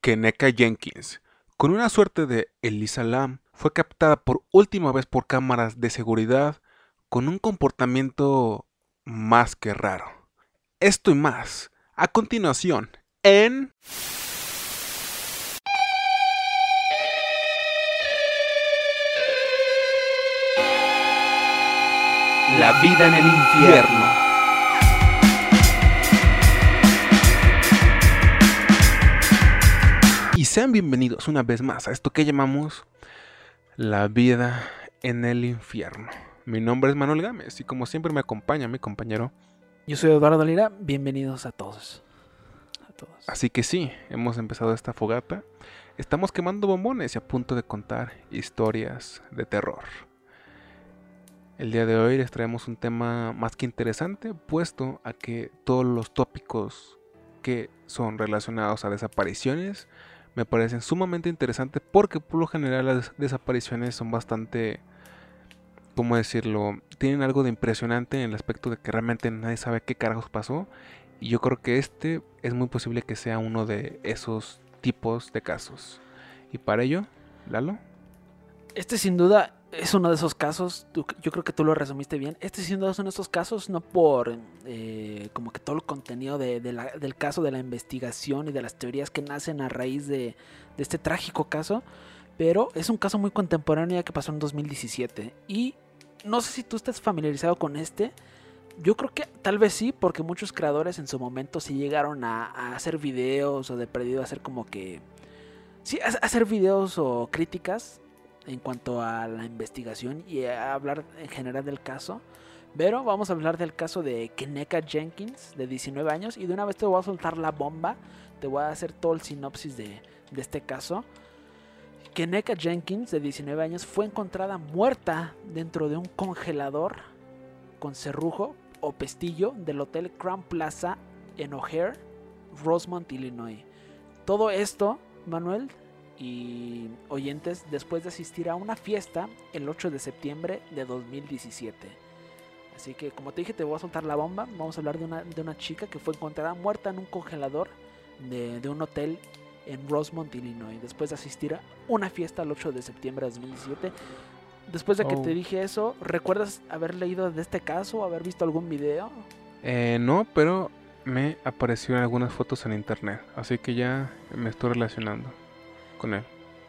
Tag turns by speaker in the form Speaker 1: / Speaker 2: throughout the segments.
Speaker 1: Keneka Jenkins, con una suerte de Elisa Lam, fue captada por última vez por cámaras de seguridad con un comportamiento más que raro. Esto y más, a continuación, en...
Speaker 2: La vida en el infierno.
Speaker 1: Y sean bienvenidos una vez más a esto que llamamos La vida en el infierno. Mi nombre es Manuel Gámez y como siempre me acompaña mi compañero.
Speaker 2: Yo soy Eduardo Lira, bienvenidos a todos.
Speaker 1: A todos. Así que sí, hemos empezado esta fogata. Estamos quemando bombones y a punto de contar historias de terror. El día de hoy les traemos un tema más que interesante, puesto a que todos los tópicos que son relacionados a desapariciones me parecen sumamente interesantes porque por lo general las desapariciones son bastante, ¿cómo decirlo? Tienen algo de impresionante en el aspecto de que realmente nadie sabe qué carajos pasó. Y yo creo que este es muy posible que sea uno de esos tipos de casos. Y para ello, Lalo.
Speaker 2: Este sin duda es uno de esos casos, yo creo que tú lo resumiste bien. Este duda es uno de esos casos, no por eh, como que todo el contenido del caso, de la investigación y de las teorías que nacen a raíz de, este trágico caso, pero es un caso muy contemporáneo que pasó en 2017. Y no sé si tú estás familiarizado con este. Yo creo que tal vez sí, porque muchos creadores en su momento sí llegaron a, hacer videos o de perdido a hacer como que... Sí, a hacer videos o críticas en cuanto a la investigación y a hablar en general del caso. Pero vamos a hablar del caso de Keneka Jenkins, de 19 años, y de una vez te voy a soltar la bomba, te voy a hacer todo el sinopsis de, de este caso. Keneka Jenkins, de 19 años, fue encontrada muerta dentro de un congelador con cerrujo o pestillo del Hotel Crown Plaza en O'Hare, Rosemont, Illinois. Todo esto, Manuel, y oyentes después de asistir a una fiesta el 8 de septiembre de 2017. Así que como te dije te voy a soltar la bomba. Vamos a hablar de una, de una chica que fue encontrada muerta en un congelador de, de un hotel en Rosemont, Illinois. Después de asistir a una fiesta el 8 de septiembre de 2017. Después de que te oh. dije eso, ¿recuerdas haber leído de este caso? ¿Haber visto algún video?
Speaker 1: Eh, no, pero me aparecieron algunas fotos en internet. Así que ya me estoy relacionando con él.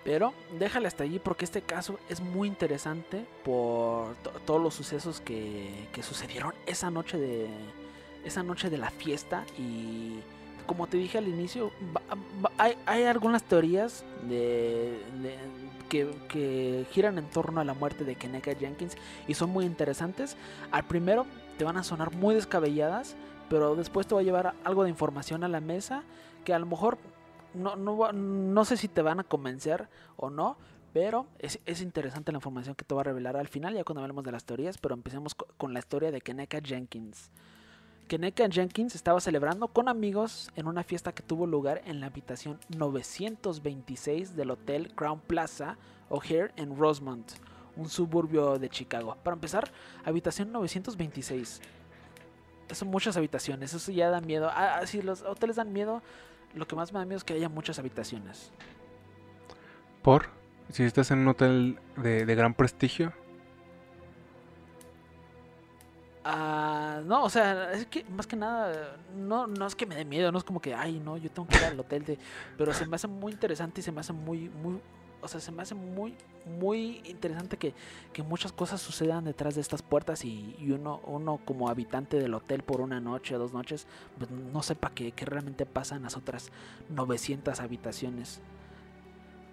Speaker 2: Pero déjale hasta allí porque este caso es muy interesante por todos los sucesos que, que, sucedieron esa noche de esa noche de la fiesta y como te dije al inicio hay, hay, algunas teorías de, que, que, giran en torno a la muerte de Keneka Jenkins y son muy interesantes. Al primero te van a sonar muy descabelladas, pero después te va a llevar algo de información a la mesa que a lo mejor no, no, no sé si te van a convencer o no, pero es, es, interesante la información que te va a revelar al final, ya cuando hablemos de las teorías, pero empecemos con la historia de Keneka Jenkins. Keneka Jenkins estaba celebrando con amigos en una fiesta que tuvo lugar en la habitación 926 del Hotel Crown Plaza O'Hare en Rosemont, un suburbio de Chicago. Para empezar, habitación 926. Son muchas habitaciones, eso ya da miedo. Ah, si los hoteles dan miedo, lo que más me da miedo es que haya muchas habitaciones.
Speaker 1: ¿Por? Si estás en un hotel de, gran prestigio.
Speaker 2: Ah, no, o sea, es que más que nada, no, no es que me dé miedo, no es como que, ay, no, yo tengo que ir al hotel de... Pero se me hace muy interesante y se me hace muy, muy, o sea, se me hace muy, muy interesante que, muchas cosas sucedan detrás de estas puertas y, uno, uno como habitante del hotel por una noche o dos noches, pues no sepa qué, realmente pasa en las otras 900 habitaciones.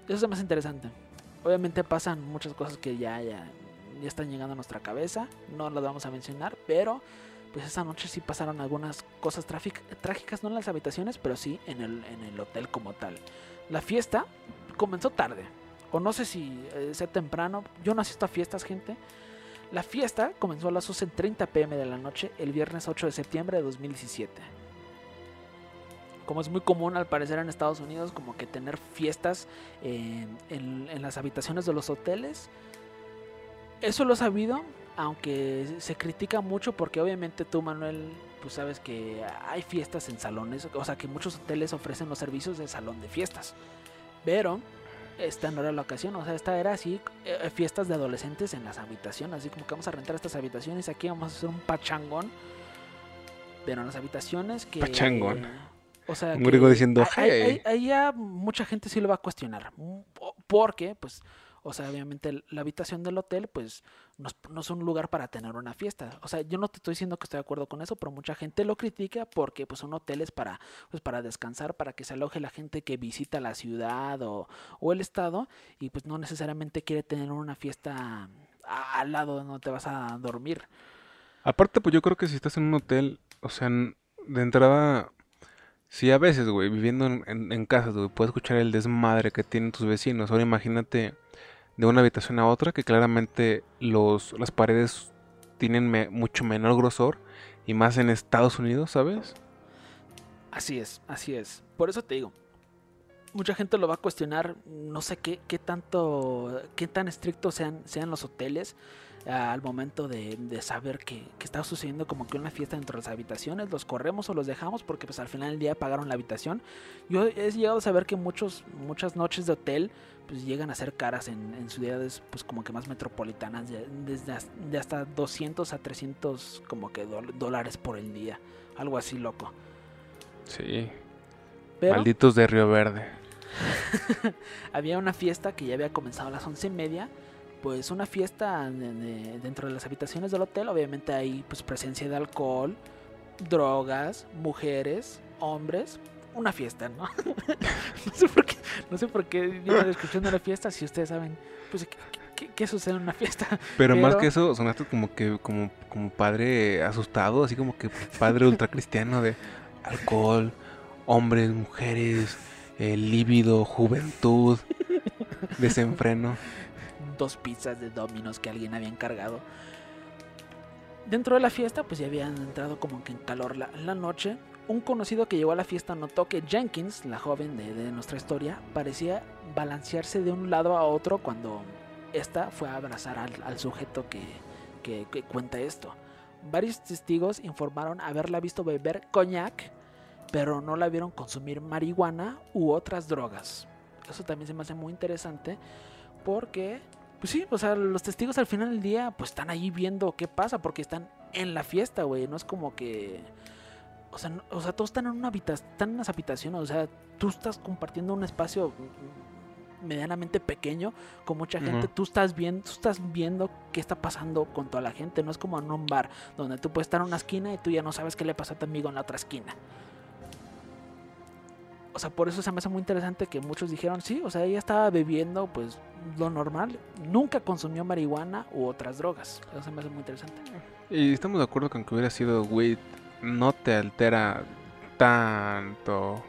Speaker 2: Eso es más interesante. Obviamente pasan muchas cosas que ya, ya, ya están llegando a nuestra cabeza, no las vamos a mencionar, pero pues esa noche sí pasaron algunas cosas trágicas, no en las habitaciones, pero sí en el, en el hotel como tal. La fiesta comenzó tarde, o no sé si eh, sea temprano, yo no asisto a fiestas, gente. La fiesta comenzó a las 11.30 pm de la noche el viernes 8 de septiembre de 2017. Como es muy común al parecer en Estados Unidos, como que tener fiestas en, en las habitaciones de los hoteles. Eso lo he sabido, aunque se critica mucho porque obviamente tú, Manuel, pues sabes que hay fiestas en salones, o sea que muchos hoteles ofrecen los servicios de salón de fiestas. Pero esta no era la ocasión, o sea, esta era así, eh, fiestas de adolescentes en las habitaciones, así como que vamos a rentar estas habitaciones, aquí vamos a hacer un pachangón, pero en las habitaciones que...
Speaker 1: Pachangón.
Speaker 2: O sea,
Speaker 1: Un griego diciendo, "Hey".
Speaker 2: ahí ya mucha gente sí lo va a cuestionar, po- porque, pues, o sea, obviamente la habitación del hotel, pues, no no es un lugar para tener una fiesta. O sea, yo no te estoy diciendo que estoy de acuerdo con eso, pero mucha gente lo critica porque, pues, son hoteles para, pues, para descansar, para que se aloje la gente que visita la ciudad o, o el estado y, pues, no necesariamente quiere tener una fiesta al lado donde te vas a dormir.
Speaker 1: Aparte, pues yo creo que si estás en un hotel, o sea, de entrada, si a veces, güey, viviendo en, en, en casas, güey, puedes escuchar el desmadre que tienen tus vecinos. Ahora imagínate de una habitación a otra, que claramente los, las paredes tienen mucho menor grosor, y más en Estados Unidos, ¿sabes?
Speaker 2: Así es, así es. Por eso te digo, mucha gente lo va a cuestionar, no sé qué, qué tanto, qué tan estrictos sean, sean los hoteles al momento de, de saber que, que está sucediendo como que una fiesta dentro de las habitaciones, los corremos o los dejamos porque pues al final del día pagaron la habitación. Yo he llegado a saber que muchos, muchas noches de hotel pues llegan a ser caras en, en ciudades pues como que más metropolitanas, de, desde de hasta 200 a 300 como que dólares por el día, algo así loco.
Speaker 1: Sí.
Speaker 2: Pero
Speaker 1: Malditos de Río Verde.
Speaker 2: había una fiesta que ya había comenzado a las once y media. Pues una fiesta de- de- dentro de las habitaciones del hotel. Obviamente hay pues presencia de alcohol, drogas, mujeres, hombres. Una fiesta, ¿no? no sé por qué, no sé por qué vienen escuchando la fiesta si ustedes saben pues qué, qué- qué sucede en una fiesta.
Speaker 1: Pero, más que eso, sonaste como que como, como padre asustado, así como que padre ultracristiano de alcohol, hombres, mujeres, eh, líbido, juventud, desenfreno.
Speaker 2: Dos pizzas de Domino's que alguien había encargado. Dentro de la fiesta, pues ya habían entrado como que en calor la, noche. Un conocido que llegó a la fiesta notó que Jenkins, la joven de, de nuestra historia, parecía balancearse de un lado a otro cuando esta fue a abrazar al, al sujeto que, que- que cuenta esto. Varios testigos informaron haberla visto beber coñac, pero no la vieron consumir marihuana u otras drogas. Eso también se me hace muy interesante porque, pues sí, o sea, los testigos al final del día, pues están ahí viendo qué pasa, porque están en la fiesta, güey. No es como que. O sea, no- o sea, todos están en una habitación, están en las habitaciones, o sea, tú estás compartiendo un espacio medianamente pequeño con mucha gente,
Speaker 1: Ujú.
Speaker 2: tú estás viendo, tú estás viendo qué está pasando con toda la gente, no es como en un bar donde tú puedes estar en una esquina y tú ya no sabes qué le pasó a tu amigo en la otra esquina. O sea, por eso se me hace muy interesante que muchos dijeron, sí, o sea, ella estaba bebiendo pues lo normal, nunca consumió marihuana u otras drogas. Eso se me hace muy interesante.
Speaker 1: Y estamos de acuerdo con que hubiera sido weed, no te altera tanto.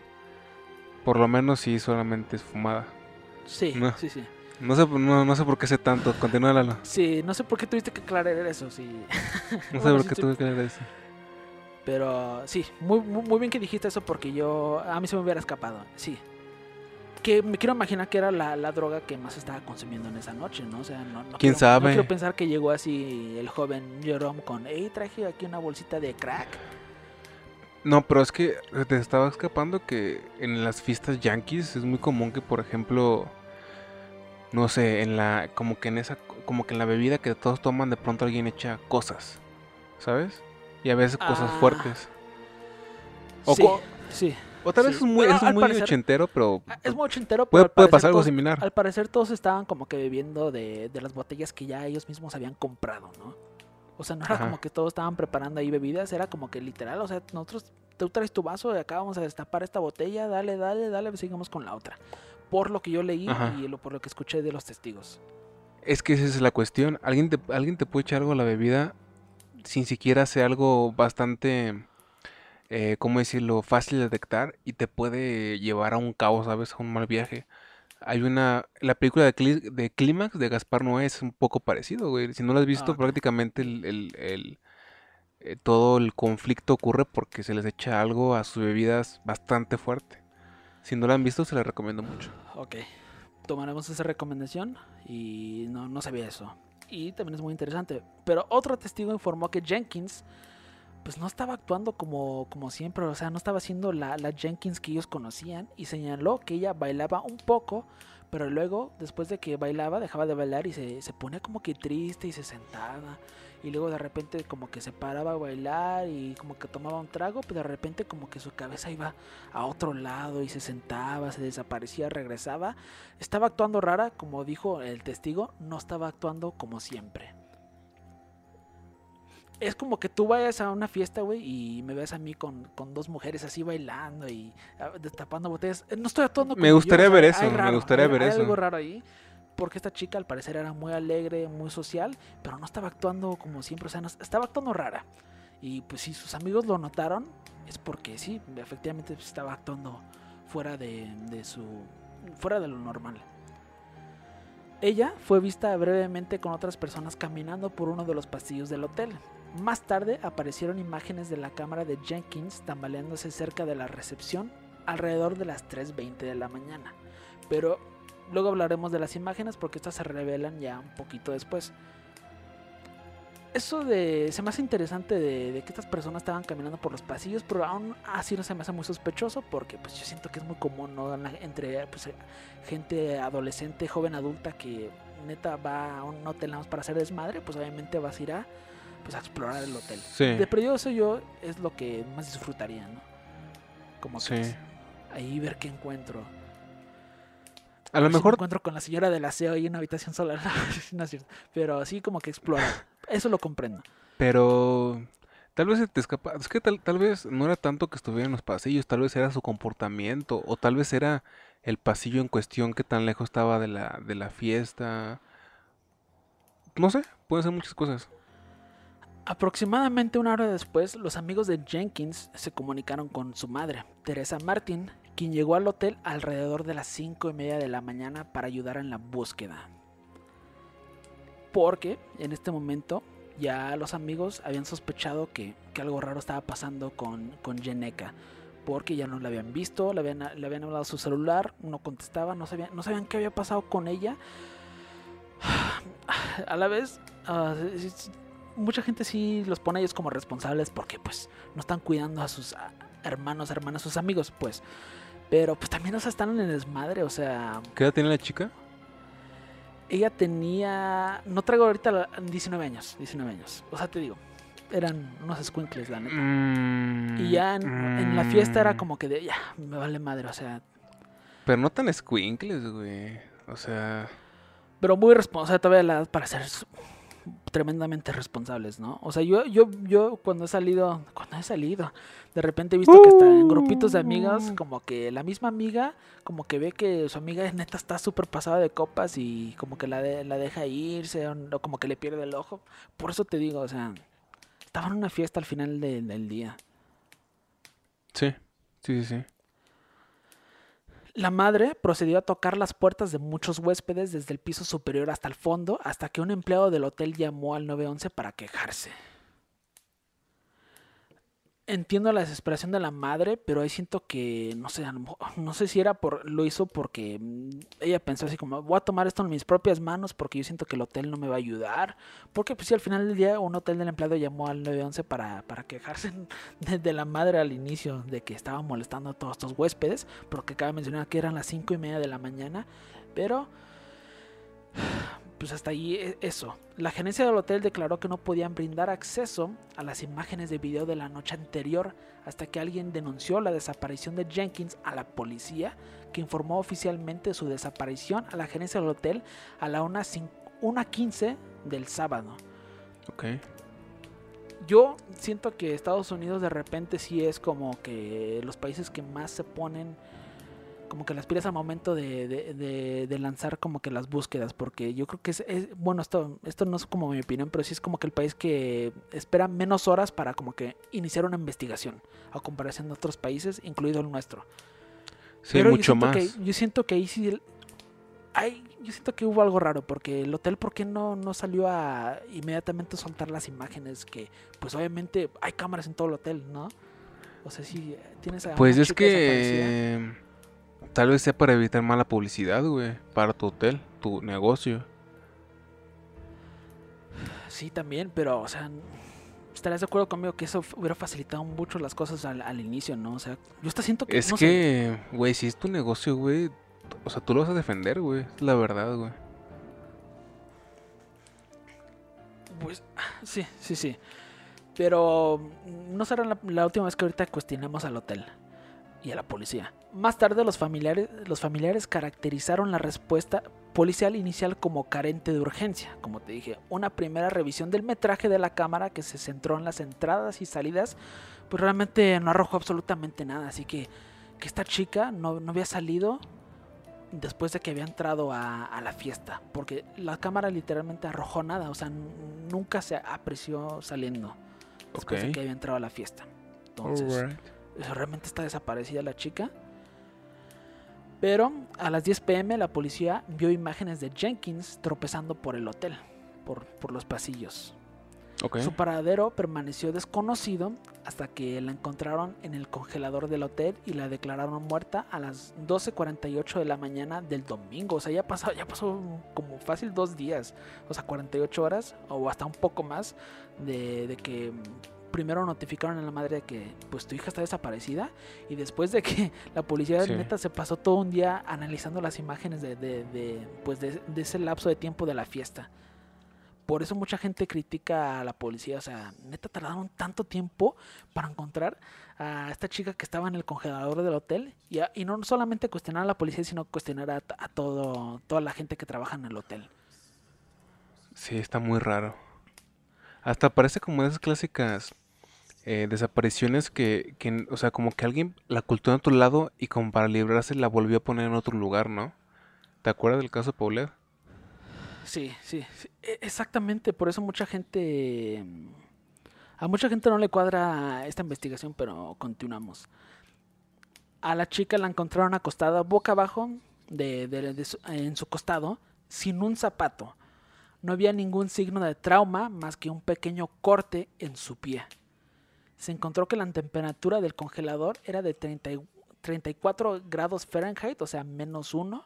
Speaker 1: Por lo menos si solamente es fumada.
Speaker 2: Sí,
Speaker 1: No.
Speaker 2: sí, sí.
Speaker 1: No sé, no, no sé por qué sé tanto. Continúa, Lalo.
Speaker 2: Sí, no sé por qué tuviste que aclarar eso, sí.
Speaker 1: No sé
Speaker 2: Bueno,
Speaker 1: por qué
Speaker 2: sí.
Speaker 1: tuve que leer eso.
Speaker 2: Pero sí, muy, muy, bien que dijiste eso porque yo, a mí se me hubiera escapado, sí. Que me quiero imaginar que era la, la droga que más estaba consumiendo en esa noche, ¿no? O sea, no, no
Speaker 1: ¿Quién
Speaker 2: quiero-
Speaker 1: sabe?
Speaker 2: No quiero pensar que llegó así el joven Jerome con, hey, traje aquí una bolsita de crack.
Speaker 1: No, pero es que te estaba escapando que en las fiestas yankees es muy común que, por ejemplo, no sé, en la, como que en esa, como que en la bebida que todos toman, de pronto alguien echa cosas, ¿sabes? Y a veces cosas
Speaker 2: Ah.
Speaker 1: fuertes. O,
Speaker 2: sí,
Speaker 1: o tal vez
Speaker 2: sí.
Speaker 1: es muy,
Speaker 2: Bueno,
Speaker 1: es muy
Speaker 2: parecer-
Speaker 1: ochentero, pero
Speaker 2: Ah, Es muy ochentero, pero
Speaker 1: puede, puede
Speaker 2: parecer
Speaker 1: pasar algo similar.
Speaker 2: Al parecer todos estaban como que bebiendo de, de las botellas que ya ellos mismos habían comprado, ¿no? O sea, no era
Speaker 1: Ajá.
Speaker 2: como que todos estaban preparando ahí bebidas, era como que literal, o sea, nosotros, tú traes tu vaso y acá vamos a destapar esta botella, dale, dale, dale, sigamos con la otra. Por lo que yo leí
Speaker 1: Ajá.
Speaker 2: y lo, por lo que escuché de los testigos.
Speaker 1: Es que esa es la cuestión. Alguien te, alguien te puede echar algo a la bebida sin siquiera sea algo bastante, eh, ¿cómo decirlo?, fácil de detectar y te puede llevar a un caos, ¿sabes? A un mal viaje. Hay una... La película de, Clí- de Clímax de Gaspar Noé es un poco parecido, güey. Si no lo has visto,
Speaker 2: Ah,
Speaker 1: prácticamente el, el- el, eh, todo el conflicto ocurre porque se les echa algo a sus bebidas bastante fuerte. Si no lo han visto, se les recomiendo mucho.
Speaker 2: Ok, tomaremos esa recomendación y no, no sabía eso. Y también es muy interesante. Pero otro testigo informó que Jenkins pues no estaba actuando como, como siempre, o sea, no estaba siendo la, la Jenkins que ellos conocían y señaló que ella bailaba un poco, pero luego, después de que bailaba, dejaba de bailar y se, se ponía como que triste y se sentaba. Y luego de repente como que se paraba a bailar y como que tomaba un trago, pero de repente como que su cabeza iba a otro lado y se sentaba, se desaparecía, regresaba. Estaba actuando rara, como dijo el testigo, no estaba actuando como siempre. Es como que tú vayas a una fiesta, güey, y me ves a mí con, con dos mujeres así bailando y ah, destapando botellas. Eh, No estoy actuando como
Speaker 1: Me
Speaker 2: yo,
Speaker 1: gustaría
Speaker 2: o sea,
Speaker 1: ver eso,
Speaker 2: hay
Speaker 1: me gustaría
Speaker 2: hay-
Speaker 1: ver
Speaker 2: hay
Speaker 1: eso.
Speaker 2: algo raro ahí. Porque esta chica al parecer era muy alegre, muy social, pero no estaba actuando como siempre, o sea, no- estaba actuando rara. Y pues si sus amigos lo notaron, es porque sí, efectivamente estaba actuando fuera de, de su. fuera de lo normal. Ella fue vista brevemente con otras personas caminando por uno de los pasillos del hotel. Más tarde aparecieron imágenes de la cámara de Jenkins tambaleándose cerca de la recepción alrededor de las 3.20 de la mañana. Pero luego hablaremos de las imágenes porque estas se revelan ya un poquito después. Eso de. Se me hace interesante de, de que estas personas estaban caminando por los pasillos, pero aún así no se me hace muy sospechoso porque pues yo siento que es muy común ¿no? Entre pues, eh, gente adolescente, joven adulta que neta va a un hotel nada más para hacer desmadre, pues obviamente vas a ir a, pues, a explorar el hotel.
Speaker 1: Sí.
Speaker 2: De perdido eso yo es lo que más disfrutaría, ¿no? Como que
Speaker 1: Sí.
Speaker 2: pues, ahí ver qué encuentro.
Speaker 1: A lo
Speaker 2: ver si me
Speaker 1: mejor
Speaker 2: encuentro con la señora del aseo ahí en una habitación sola. no es cierto. Pero así como que explorar. Eso lo comprendo.
Speaker 1: Pero tal vez se te escapa. Es que tal, tal vez no era tanto que estuviera en los pasillos, tal vez era su comportamiento, o tal vez era el pasillo en cuestión que tan lejos estaba de la, de la fiesta. No sé, pueden ser muchas cosas.
Speaker 2: Aproximadamente una hora después, los amigos de Jenkins se comunicaron con su madre, Teresa Martin, quien llegó al hotel alrededor de las 5 y media de la mañana para ayudar en la búsqueda. Porque en este momento ya los amigos habían sospechado que, algo raro estaba pasando con, con Yeneka. Porque ya no la habían visto, le habían, le habían hablado a su celular, no contestaba, no sabían, no sabían qué había pasado con ella. A la vez, ah, mucha gente sí los pone a ellos como responsables porque pues no están cuidando a sus hermanos, hermanas, sus amigos, pues. Pero pues también, o sea, están en el desmadre, o sea,
Speaker 1: ¿Qué edad tiene la chica?
Speaker 2: ella tenía, no traigo ahorita la- 19 años, 19 años. O sea, te digo, eran unos squinkles, la neta.
Speaker 1: Mm,
Speaker 2: Y ya en, en la fiesta era
Speaker 1: mm,
Speaker 2: como que de, ya, me vale madre, o sea,
Speaker 1: Pero no tan squinkles, güey. O sea,
Speaker 2: pero muy responsable, todavía la edad para ser tremendamente responsables, ¿no? O sea, yo, yo, yo cuando he salido, cuando he salido, de repente he visto que hasta en grupitos de amigas,
Speaker 1: Uh.
Speaker 2: como que la misma amiga, como que ve que su amiga neta está súper pasada de copas y como que la, de- la deja irse o, como que le pierde el ojo. Por eso te digo, o sea, estaba en una fiesta al final de- del día.
Speaker 1: sí, sí, sí, sí.
Speaker 2: La madre procedió a tocar las puertas de muchos huéspedes desde el piso superior hasta el fondo, hasta que un empleado del hotel llamó al 911 para quejarse. Entiendo la desesperación de la madre, pero ahí siento que, no sé, a lo mejor- no sé si era por, lo hizo porque mm, ella pensó así como, voy a tomar esto en mis propias manos porque yo siento que el hotel no me va a ayudar. Porque pues si al final del día un hotel del empleado llamó al 911 para, para quejarse de, de la madre al inicio de que estaba molestando a todos estos huéspedes, porque cabe mencionar que eran las cinco y media de la mañana, pero pues hasta ahí e- eso. La gerencia del hotel declaró que no podían brindar acceso a las imágenes de video de la noche anterior hasta que alguien denunció la desaparición de Jenkins a la policía, que informó oficialmente su desaparición a la gerencia del hotel a la 1.15 del sábado.
Speaker 1: Ok.
Speaker 2: Yo siento que Estados Unidos de repente sí es como que los países que más se ponen como que las pilas al momento de, de- de- de lanzar como que las búsquedas, porque yo creo que es, es- bueno, esto, esto no es como mi opinión, pero sí es como que el país que espera menos horas para como que iniciar una investigación, a comparación de otros países, incluido el nuestro.
Speaker 1: Sí,
Speaker 2: Pero yo
Speaker 1: mucho
Speaker 2: siento
Speaker 1: más.
Speaker 2: que- yo siento que ahí sí. el- ay, yo siento que hubo algo raro porque el hotel, ¿por qué no, no salió a inmediatamente soltar las imágenes? Que, pues obviamente hay cámaras en todo el hotel, ¿no? O sea, si tienes a.
Speaker 1: Pues es que tal vez sea para evitar mala publicidad, güey, para tu hotel, tu negocio.
Speaker 2: Sí, también, pero, o sea. estarías de acuerdo conmigo que eso hubiera facilitado mucho las cosas al, al inicio, ¿no? O sea, yo está siento que...
Speaker 1: Es
Speaker 2: no
Speaker 1: que, güey, si es tu negocio, güey, o sea, tú lo vas a defender, güey. Es la verdad, güey.
Speaker 2: Pues, sí, sí, sí. Pero no será la, la última vez que ahorita cuestionemos al hotel y a la policía. Más tarde los familiares, los familiares caracterizaron la respuesta policial inicial como carente de urgencia. Como te dije, una primera revisión del metraje de la cámara que se centró en las entradas y salidas, pues realmente no arrojó absolutamente nada. Así que, que esta chica no, no había salido después de que había entrado a, a la fiesta. Porque la cámara literalmente arrojó nada. O sea, nunca se apreció saliendo después de que había entrado a la fiesta. Entonces, realmente está desaparecida la chica. Pero a las 10 pm la policía vio imágenes de Jenkins tropezando por el hotel, por, por los pasillos. Su paradero permaneció desconocido hasta que la encontraron en el congelador del hotel y la declararon muerta a las 12.48 de la mañana del domingo. O sea, ya pasó, ya pasó como fácil dos días, o sea, 48 horas o hasta un poco más de, de que primero notificaron a la madre de que pues tu hija está desaparecida y después de que la policía
Speaker 1: Sí.
Speaker 2: neta se pasó todo un día analizando las imágenes de, de- de, pues de, de ese lapso de tiempo de la fiesta. Por eso mucha gente critica a la policía. O sea, neta tardaron tanto tiempo para encontrar a esta chica que estaba en el congelador del hotel. Y, a- y no solamente cuestionar a la policía, sino cuestionar a, a todo, toda la gente que trabaja en el hotel.
Speaker 1: Sí, está muy raro. Hasta parece como esas clásicas eh, desapariciones que, que, o sea, como que alguien la ocultó en otro lado y como para librarse la volvió a poner en otro lugar, ¿no? ¿Te acuerdas del caso de Paulette?
Speaker 2: Sí, sí, sí, e- exactamente. Por eso mucha gente... A mucha gente no le cuadra esta investigación, pero continuamos. A la chica la encontraron acostada boca abajo de, de- de en su costado, sin un zapato. No había ningún signo de trauma más que un pequeño corte en su pie. Se encontró que la temperatura del congelador era de 30 y- 34 grados Fahrenheit, o sea, menos uno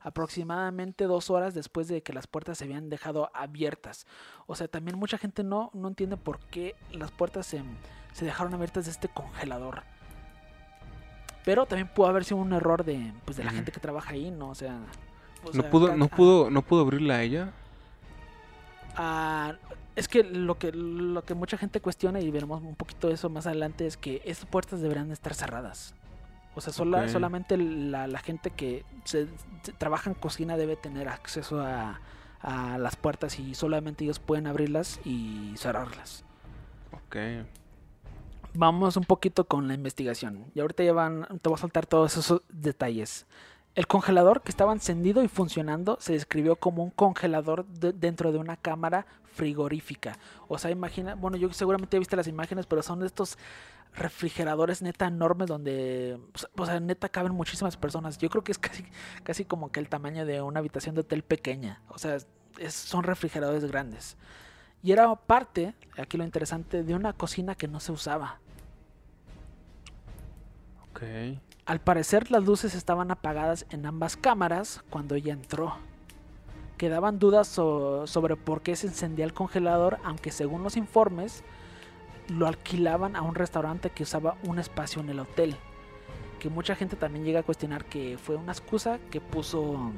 Speaker 2: aproximadamente dos horas después de que las puertas se habían dejado abiertas. O sea, también mucha gente no, no entiende por qué las puertas se, se dejaron abiertas de este congelador. Pero también pudo haber sido un error de, pues, de la gente que trabaja ahí, ¿no? O sea... o
Speaker 1: No
Speaker 2: sea,
Speaker 1: pudo, no pudo, no pudo abrirla a ella.
Speaker 2: ah, es que lo que lo que mucha gente cuestiona y veremos un poquito eso más adelante es que estas puertas deberían estar cerradas. O sea, sola- solamente la, la gente que se, se- trabaja en cocina debe tener acceso a, a las puertas y solamente ellos pueden abrirlas y cerrarlas.
Speaker 1: Ok.
Speaker 2: Vamos un poquito con la investigación. Y ahorita ya van, te voy a soltar todos esos detalles. El congelador que estaba encendido y funcionando se describió como un congelador de- dentro de una cámara frigorífica. O sea, imagina, bueno, yo seguramente he visto las imágenes, pero son de estos refrigeradores neta enormes donde, o sea, neta caben muchísimas personas. Yo creo que es casi, casi como que el tamaño de una habitación de hotel pequeña. O sea, son refrigeradores grandes. Y era parte, aquí lo interesante, de una cocina que no se usaba.
Speaker 1: Ok.
Speaker 2: Al parecer las luces estaban apagadas en ambas cámaras cuando ella entró. Quedaban dudas so- sobre por qué se encendía el congelador, aunque según los informes lo alquilaban a un restaurante que usaba un espacio en el hotel. Que mucha gente también llega a cuestionar que fue una excusa que puso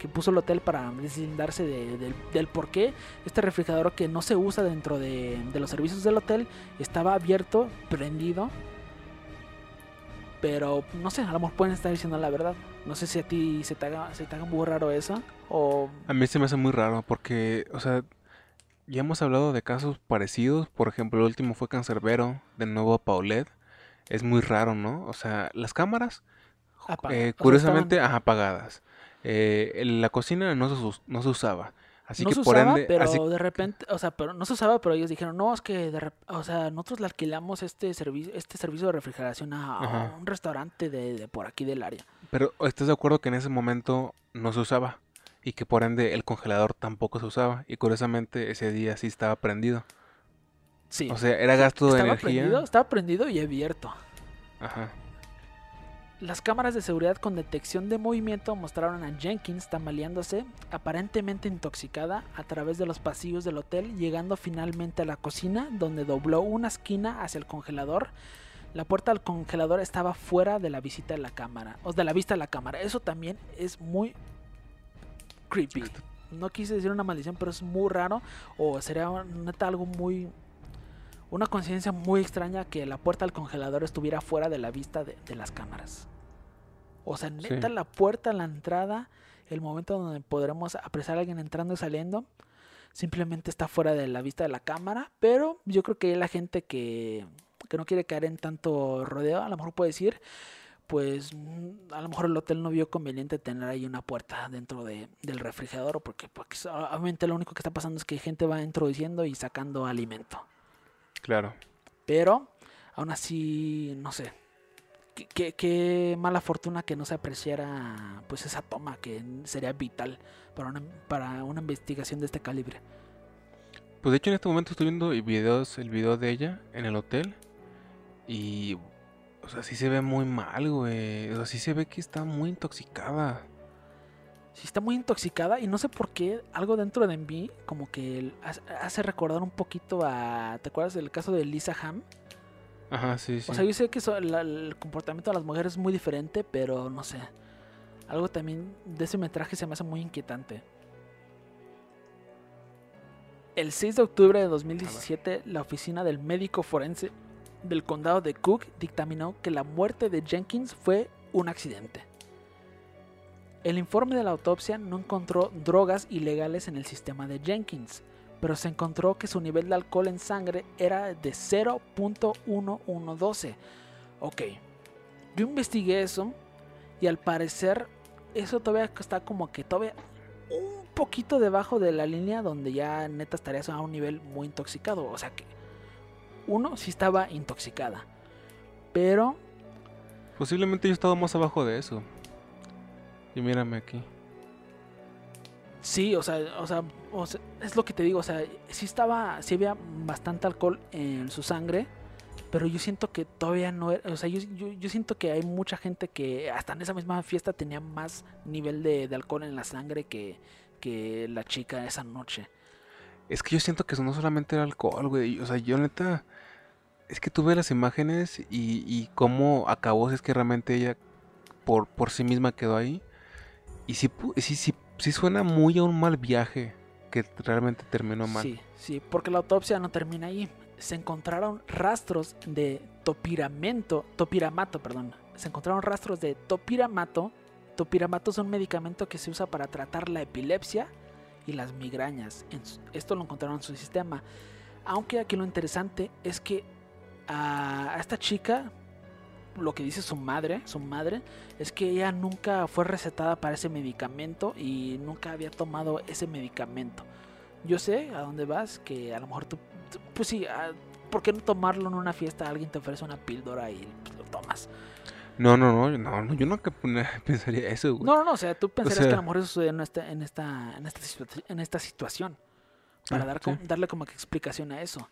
Speaker 2: que puso el hotel para deslindarse de- del, por qué este refrigerador que no se usa dentro de, de los servicios del hotel estaba abierto, prendido pero no sé, a lo mejor pueden estar diciendo la verdad. No sé si a ti se te haga, se te haga muy raro eso. O.
Speaker 1: A mí se me hace muy raro porque, o sea, ya hemos hablado de casos parecidos. Por ejemplo, el último fue Cancerbero, de nuevo Paulette. Es muy raro, ¿no? O sea, las cámaras, eh,
Speaker 2: o sea,
Speaker 1: curiosamente,
Speaker 2: estaban-
Speaker 1: ajá, apagadas. Eh, la cocina no se, no se usaba. Así
Speaker 2: no
Speaker 1: que
Speaker 2: se
Speaker 1: por
Speaker 2: usaba,
Speaker 1: ende,
Speaker 2: pero
Speaker 1: así-
Speaker 2: de repente, o sea, pero no se usaba, pero ellos dijeron, no, es que, de rep- o sea, nosotros le alquilamos este servicio, este servicio de refrigeración a, un restaurante de, de por aquí del área.
Speaker 1: pero ¿estás de acuerdo que en ese momento no se usaba? Y que por ende el congelador tampoco se usaba. Y curiosamente ese día sí estaba prendido.
Speaker 2: Sí.
Speaker 1: O sea, era gasto de
Speaker 2: estaba
Speaker 1: energía.
Speaker 2: prendido, estaba prendido y abierto.
Speaker 1: Ajá.
Speaker 2: Las cámaras de seguridad con detección de movimiento mostraron a Jenkins tambaleándose, aparentemente intoxicada, a través de los pasillos del hotel, llegando finalmente a la cocina, donde dobló una esquina hacia el congelador. La puerta del congelador estaba fuera de la visita de la cámara, o de la vista de la cámara. Eso también es muy creepy. No quise decir una maldición, pero es muy raro, o sería neta algo muy una conciencia muy extraña que la puerta del congelador estuviera fuera de la vista de, de las cámaras. O sea, neta,
Speaker 1: Sí.
Speaker 2: la puerta, la entrada, el momento donde podremos apreciar a alguien entrando y saliendo, simplemente está fuera de la vista de la cámara. Pero yo creo que la gente que, que no quiere caer en tanto rodeo, a lo mejor puede decir, pues mm, a lo mejor el hotel no vio conveniente tener ahí una puerta dentro de- del refrigerador, porque pues, obviamente lo único que está pasando es que gente va introduciendo y sacando alimento.
Speaker 1: Claro.
Speaker 2: Pero aún así, no sé. Qué, qué- qué mala fortuna que no se apreciara pues esa toma que sería vital para una, para una investigación de este calibre.
Speaker 1: Pues de hecho en este momento estoy viendo videos, el video de ella en el hotel. Y... O sea, sí se ve muy mal, güey. O sea, sí se ve que está muy intoxicada.
Speaker 2: Sí está muy intoxicada y no sé por qué algo dentro de mí como que hace- recordar un poquito a... ¿Te acuerdas del caso de Lisa Ham?
Speaker 1: Ajá, sí, sí.
Speaker 2: O sea, yo sé que la- el comportamiento de las mujeres es muy diferente, pero no sé. Algo también de ese metraje se me hace muy inquietante. El 6 de octubre de 2017, la oficina del médico forense del condado de Cook dictaminó que la muerte de Jenkins fue un accidente. El informe de la autopsia no encontró drogas ilegales en el sistema de Jenkins, pero se encontró que su nivel de alcohol en sangre era de 0.1112. Ok, yo investigué eso y al parecer eso todavía está como que todavía un poquito debajo de la línea donde ya neta estarías a un nivel muy intoxicado. O sea que uno sí estaba intoxicada, pero
Speaker 1: Posiblemente yo he estado más abajo de eso. Y mírame aquí.
Speaker 2: Sí, o sea, o sea, o sea, es lo que te digo, o sea, sí estaba, sí había bastante alcohol en su sangre, pero yo siento que todavía no era, o sea, yo, yo, yo siento que hay mucha gente que hasta en esa misma fiesta tenía más nivel de, de alcohol en la sangre que, que la chica esa noche.
Speaker 1: Es que yo siento que eso no solamente era alcohol, güey. O sea, yo neta. Es que tuve las imágenes y, y cómo acabó. Si es que realmente ella por, por sí misma quedó ahí. Y sí, sí, sí, suena muy a un mal viaje que realmente terminó mal.
Speaker 2: Sí, sí, porque la autopsia no termina ahí. Se encontraron rastros de topiramento, topiramato, perdón. Se encontraron rastros de topiramato. Topiramato es un medicamento que se usa para tratar la epilepsia y las migrañas. Esto lo encontraron en su sistema. Aunque aquí lo interesante es que a esta chica, lo que dice su madre, su madre, es que ella nunca fue recetada para ese medicamento y nunca había tomado ese medicamento. Yo sé a dónde vas, que a lo mejor tú, pues sí, ah, ¿por qué no tomarlo en una fiesta? Alguien te ofrece una píldora y pues, lo tomas.
Speaker 1: No, no, no, no, no, yo nunca pensaría eso, güey.
Speaker 2: No, no, no, o sea, tú pensarías que a lo mejor eso sucede en esta, en esta, en esta, en esta situación. Para
Speaker 1: Ah,
Speaker 2: dar,
Speaker 1: sí.
Speaker 2: darle como que explicación a eso.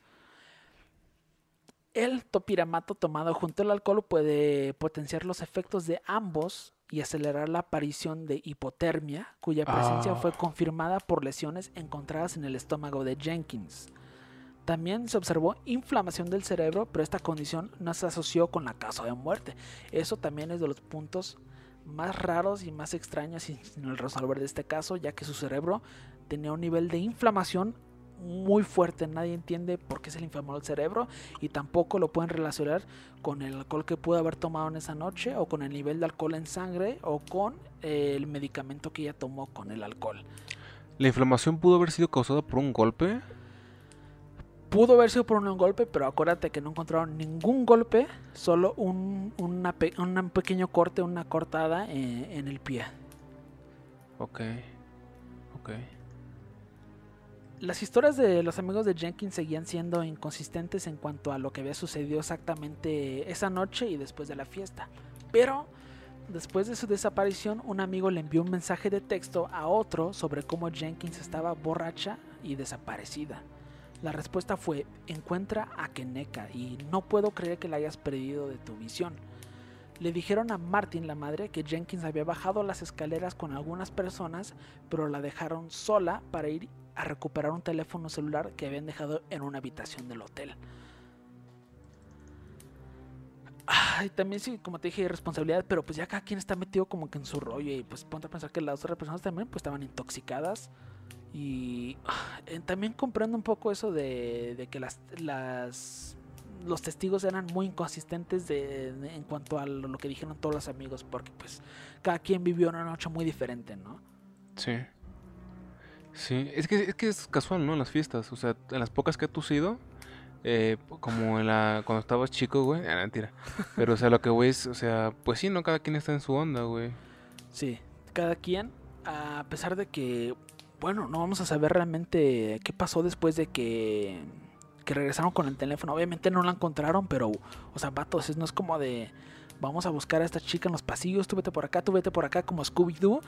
Speaker 2: El topiramato tomado junto al alcohol puede potenciar los efectos de ambos y acelerar la aparición de hipotermia, cuya presencia
Speaker 1: Ah.
Speaker 2: fue confirmada por lesiones encontradas en el estómago de Jenkins. También se observó inflamación del cerebro, pero esta condición no se asoció con la causa de muerte. Eso también es de los puntos más raros y más extraños sin el resolver de este caso, ya que su cerebro tenía un nivel de inflamación muy fuerte. Nadie entiende por qué se le inflamó el cerebro y tampoco lo pueden relacionar con el alcohol que pudo haber tomado en esa noche o con el nivel de alcohol en sangre o con eh, el medicamento que ella tomó con el alcohol.
Speaker 1: La inflamación pudo haber sido causada por un golpe.
Speaker 2: Pudo haber sido por un golpe, pero acuérdate que no encontraron ningún golpe, solo un, una pe- un pequeño corte, una cortada eh, en el pie.
Speaker 1: Ok, ok.
Speaker 2: Las historias de los amigos de Jenkins seguían siendo inconsistentes en cuanto a lo que había sucedido exactamente esa noche y después de la fiesta. Pero después de su desaparición, un amigo le envió un mensaje de texto a otro sobre cómo Jenkins estaba borracha y desaparecida. La respuesta fue, encuentra a Keneka y no puedo creer que la hayas perdido de tu visión. Le dijeron a Martin, la madre, que Jenkins había bajado las escaleras con algunas personas, pero la dejaron sola para ir a recuperar un teléfono celular que habían dejado en una habitación del hotel. Ay, también sí, como te dije, responsabilidad, pero pues ya cada quien está metido como que en su rollo y pues ponte a pensar que las otras personas también pues estaban intoxicadas y eh, también comprendo un poco eso de, de que las, las los testigos eran muy inconsistentes de, en cuanto a lo que dijeron todos los amigos, porque pues cada quien vivió una noche muy diferente, ¿no?
Speaker 1: Sí. Sí, es que, es que es casual, ¿no? En las fiestas, o sea, en las pocas que tú has ido, eh, como en la, cuando estabas chico, güey, mentira. Pero, o sea, lo que güey es, o sea, pues sí, ¿no? Cada quien está en su onda, güey.
Speaker 2: Sí, cada quien, a pesar de que, bueno, no vamos a saber realmente qué pasó después de que que regresaron con el teléfono. Obviamente no la encontraron, pero, o sea, vatos, no es como de vamos a buscar a esta chica en los pasillos, tú vete por acá, tú vete por acá, como Scooby-Doo.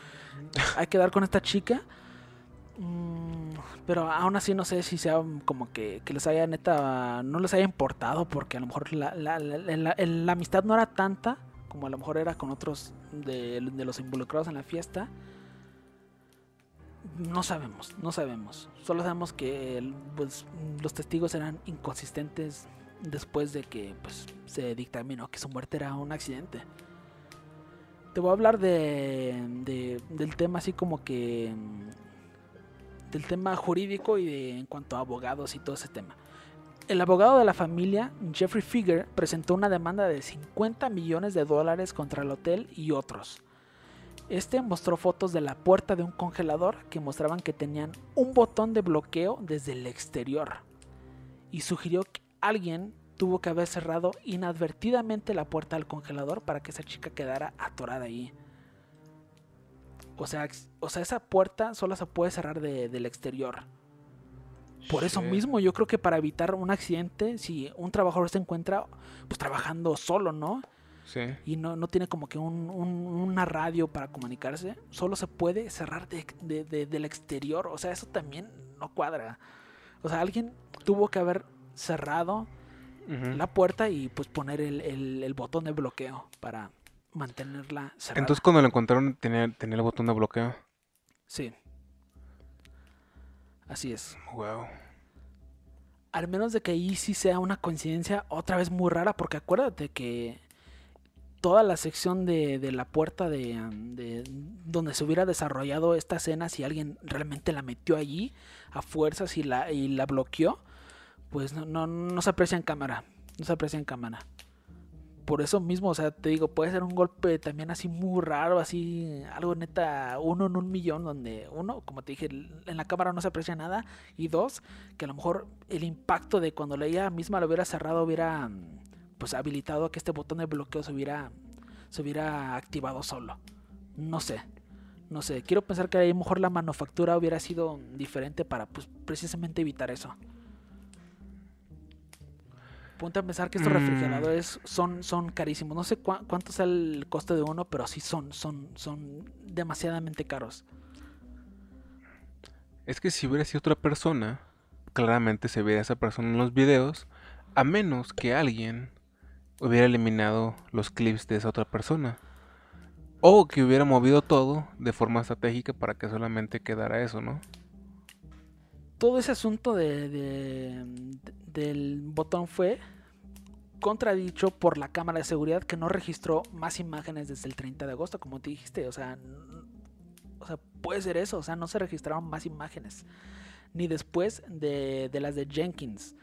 Speaker 2: Hay que dar con esta chica. Mm, pero aún así no sé si sea como que, que, les haya neta, no les haya importado, porque a lo mejor la, la, la, amistad no era tanta como a lo mejor era con otros de, de los involucrados en la fiesta. No sabemos, no sabemos. Solo sabemos que pues, los testigos eran inconsistentes después de que pues, se dictaminó que su muerte era un accidente. Te voy a hablar de, del tema así como que del tema jurídico y en cuanto a abogados y todo ese tema. El abogado de la familia, Jeffrey Figger, presentó una demanda de 50 millones de dólares contra el hotel y otros este mostró fotos de la puerta de un congelador que mostraban que tenían un botón de bloqueo desde el exterior y sugirió que alguien tuvo que haber cerrado inadvertidamente la puerta del congelador para que esa chica quedara atorada ahí. O sea, o sea esa puerta solo se puede cerrar del exterior. Por eso mismo, yo creo que para evitar un accidente, si un trabajador se encuentra pues trabajando solo, ¿no? y no, no tiene como que un, una radio para comunicarse, solo se puede cerrar de, del exterior. O sea, eso también no cuadra. O sea, alguien tuvo que haber cerrado la puerta y pues poner el, el, botón de bloqueo para mantenerla cerrada.
Speaker 1: Entonces cuando lo encontraron tenía, tenía el botón de bloqueo.
Speaker 2: Sí. Así es.
Speaker 1: Wow.
Speaker 2: Al menos de que ahí sí sea una coincidencia otra vez muy rara, porque acuérdate que toda la sección de, de la puerta de, de, donde se hubiera desarrollado esta escena, si alguien realmente la metió allí a fuerzas y la, y la bloqueó, pues no, no, no se aprecia en cámara. No se aprecia en cámara. Por eso mismo, o sea, te digo, puede ser un golpe también así muy raro, así, algo neta, uno en un millón, donde uno, como te dije, en la cámara no se aprecia nada, y dos, que a lo mejor el impacto de cuando ella misma lo hubiera cerrado hubiera pues habilitado a que este botón de bloqueo se hubiera, se hubiera activado solo. No sé, no sé. Quiero pensar que a lo mejor la manufactura hubiera sido diferente para pues precisamente evitar eso. Ponte a pensar que estos mm. refrigeradores son, son carísimos. No sé cuánto es el coste de uno, pero sí son, son, son demasiadamente caros.
Speaker 1: Es que si hubiera sido otra persona, claramente se vería esa persona en los videos, a menos que alguien hubiera eliminado los clips de esa otra persona. O que hubiera movido todo de forma estratégica para que solamente quedara eso, ¿no?
Speaker 2: Todo ese asunto de, del botón fue contradicho por la cámara de seguridad que no registró más imágenes desde el 30 de agosto, como te dijiste. O sea, puede ser eso. O sea, no se registraron más imágenes. Ni después de, las de Jenkins.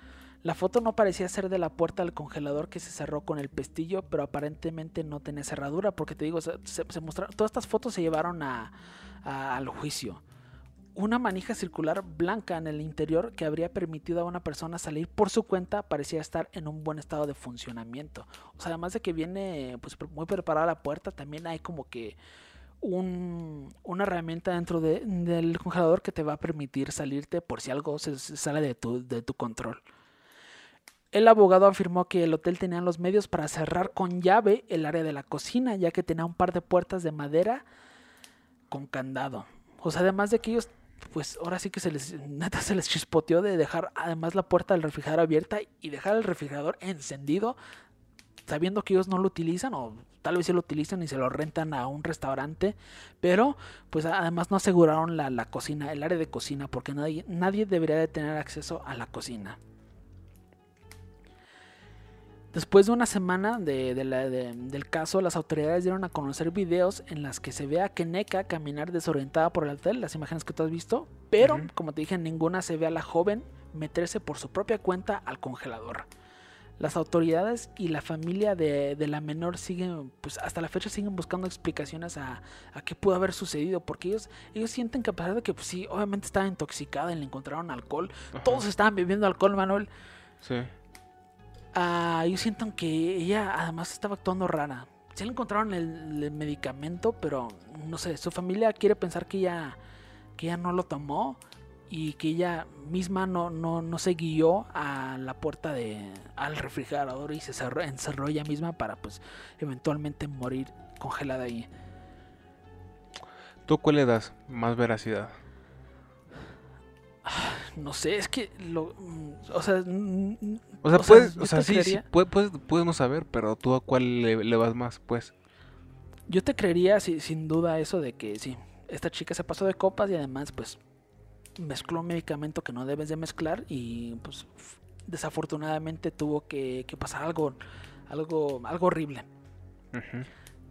Speaker 2: La foto no parecía ser de la puerta del congelador que se cerró con el pestillo, pero aparentemente no tenía cerradura, porque te digo, se, mostraron, todas estas fotos se llevaron al juicio. Una manija circular blanca en el interior que habría permitido a una persona salir por su cuenta parecía estar en un buen estado de funcionamiento. O sea, además de que viene pues, muy preparada la puerta, también hay como que un, una herramienta dentro del congelador que te va a permitir salirte por si algo se, sale de tu, de tu control. El abogado afirmó que el hotel tenía los medios para cerrar con llave el área de la cocina, ya que tenía un par de puertas de madera con candado. O sea, además de que ellos, pues ahora sí que se les, neta se les chispoteó de dejar además la puerta del refrigerador abierta y dejar el refrigerador encendido sabiendo que ellos no lo utilizan o tal vez sí lo utilizan y se lo rentan a un restaurante, pero pues además no aseguraron la, la cocina, el área de cocina, porque nadie, nadie debería de tener acceso a la cocina. Después de una semana de, de la, de, del caso, las autoridades dieron a conocer videos en las que se ve a Keneka caminar desorientada por el hotel, las imágenes que tú has visto, pero como te dije, ninguna se ve a la joven meterse por su propia cuenta al congelador. Las autoridades y la familia de, de la menor siguen, pues hasta la fecha siguen buscando explicaciones a, a qué pudo haber sucedido, porque ellos, ellos sienten que a pesar de que pues sí, obviamente estaba intoxicada y le encontraron alcohol,
Speaker 1: Ajá.
Speaker 2: todos estaban bebiendo alcohol, Manuel,
Speaker 1: Sí.
Speaker 2: Ah, ellos sienten que ella además estaba actuando rara. Sí le encontraron el, el medicamento, pero no sé, su familia quiere pensar que ella, que ella no lo tomó y que ella misma no, no, no se guió a la puerta de al refrigerador y se cerró, encerró ella misma para pues eventualmente morir congelada ahí.
Speaker 1: ¿Tú cuál le das más veracidad?
Speaker 2: No sé, es que lo, mm, o sea,
Speaker 1: O sea,
Speaker 2: O sea,
Speaker 1: puedes,
Speaker 2: yo
Speaker 1: o sea,
Speaker 2: te
Speaker 1: sí, sí, puede- podemos saber, pero tú a cuál le, le vas más, pues.
Speaker 2: Yo te creería si- sin duda eso de que sí, esta chica se pasó de copas y además pues mezcló un medicamento que no debes de mezclar y pues desafortunadamente tuvo que, que pasar algo, algo, algo horrible.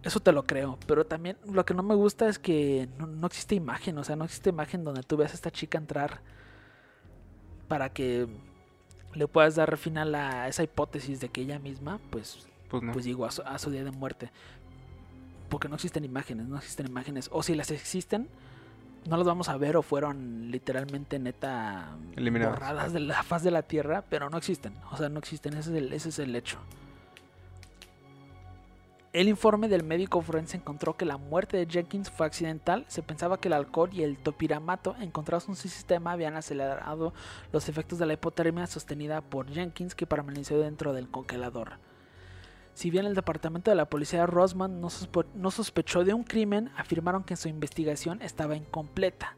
Speaker 2: Eso te lo creo, pero también lo que no me gusta es que no, no existe imagen, o sea, no existe imagen donde tú veas a esta chica entrar para que le puedas dar final a esa hipótesis de que ella misma pues
Speaker 1: Pues no.
Speaker 2: pues llegó a su, a su día de muerte. Porque no existen imágenes, no existen imágenes. O si las existen, no las vamos a ver o fueron literalmente neta
Speaker 1: Eliminadas.
Speaker 2: borradas de la faz de la tierra, pero no existen. O sea, no existen, ese es el, ese es el hecho. El informe del médico forense encontró que la muerte de Jenkins fue accidental. Se pensaba que el alcohol y el topiramato encontrados en su sistema habían acelerado los efectos de la hipotermia sostenida por Jenkins que permaneció dentro del congelador. Si bien el departamento de la policía de Rosman no, no sospechó de un crimen, afirmaron que su investigación estaba incompleta.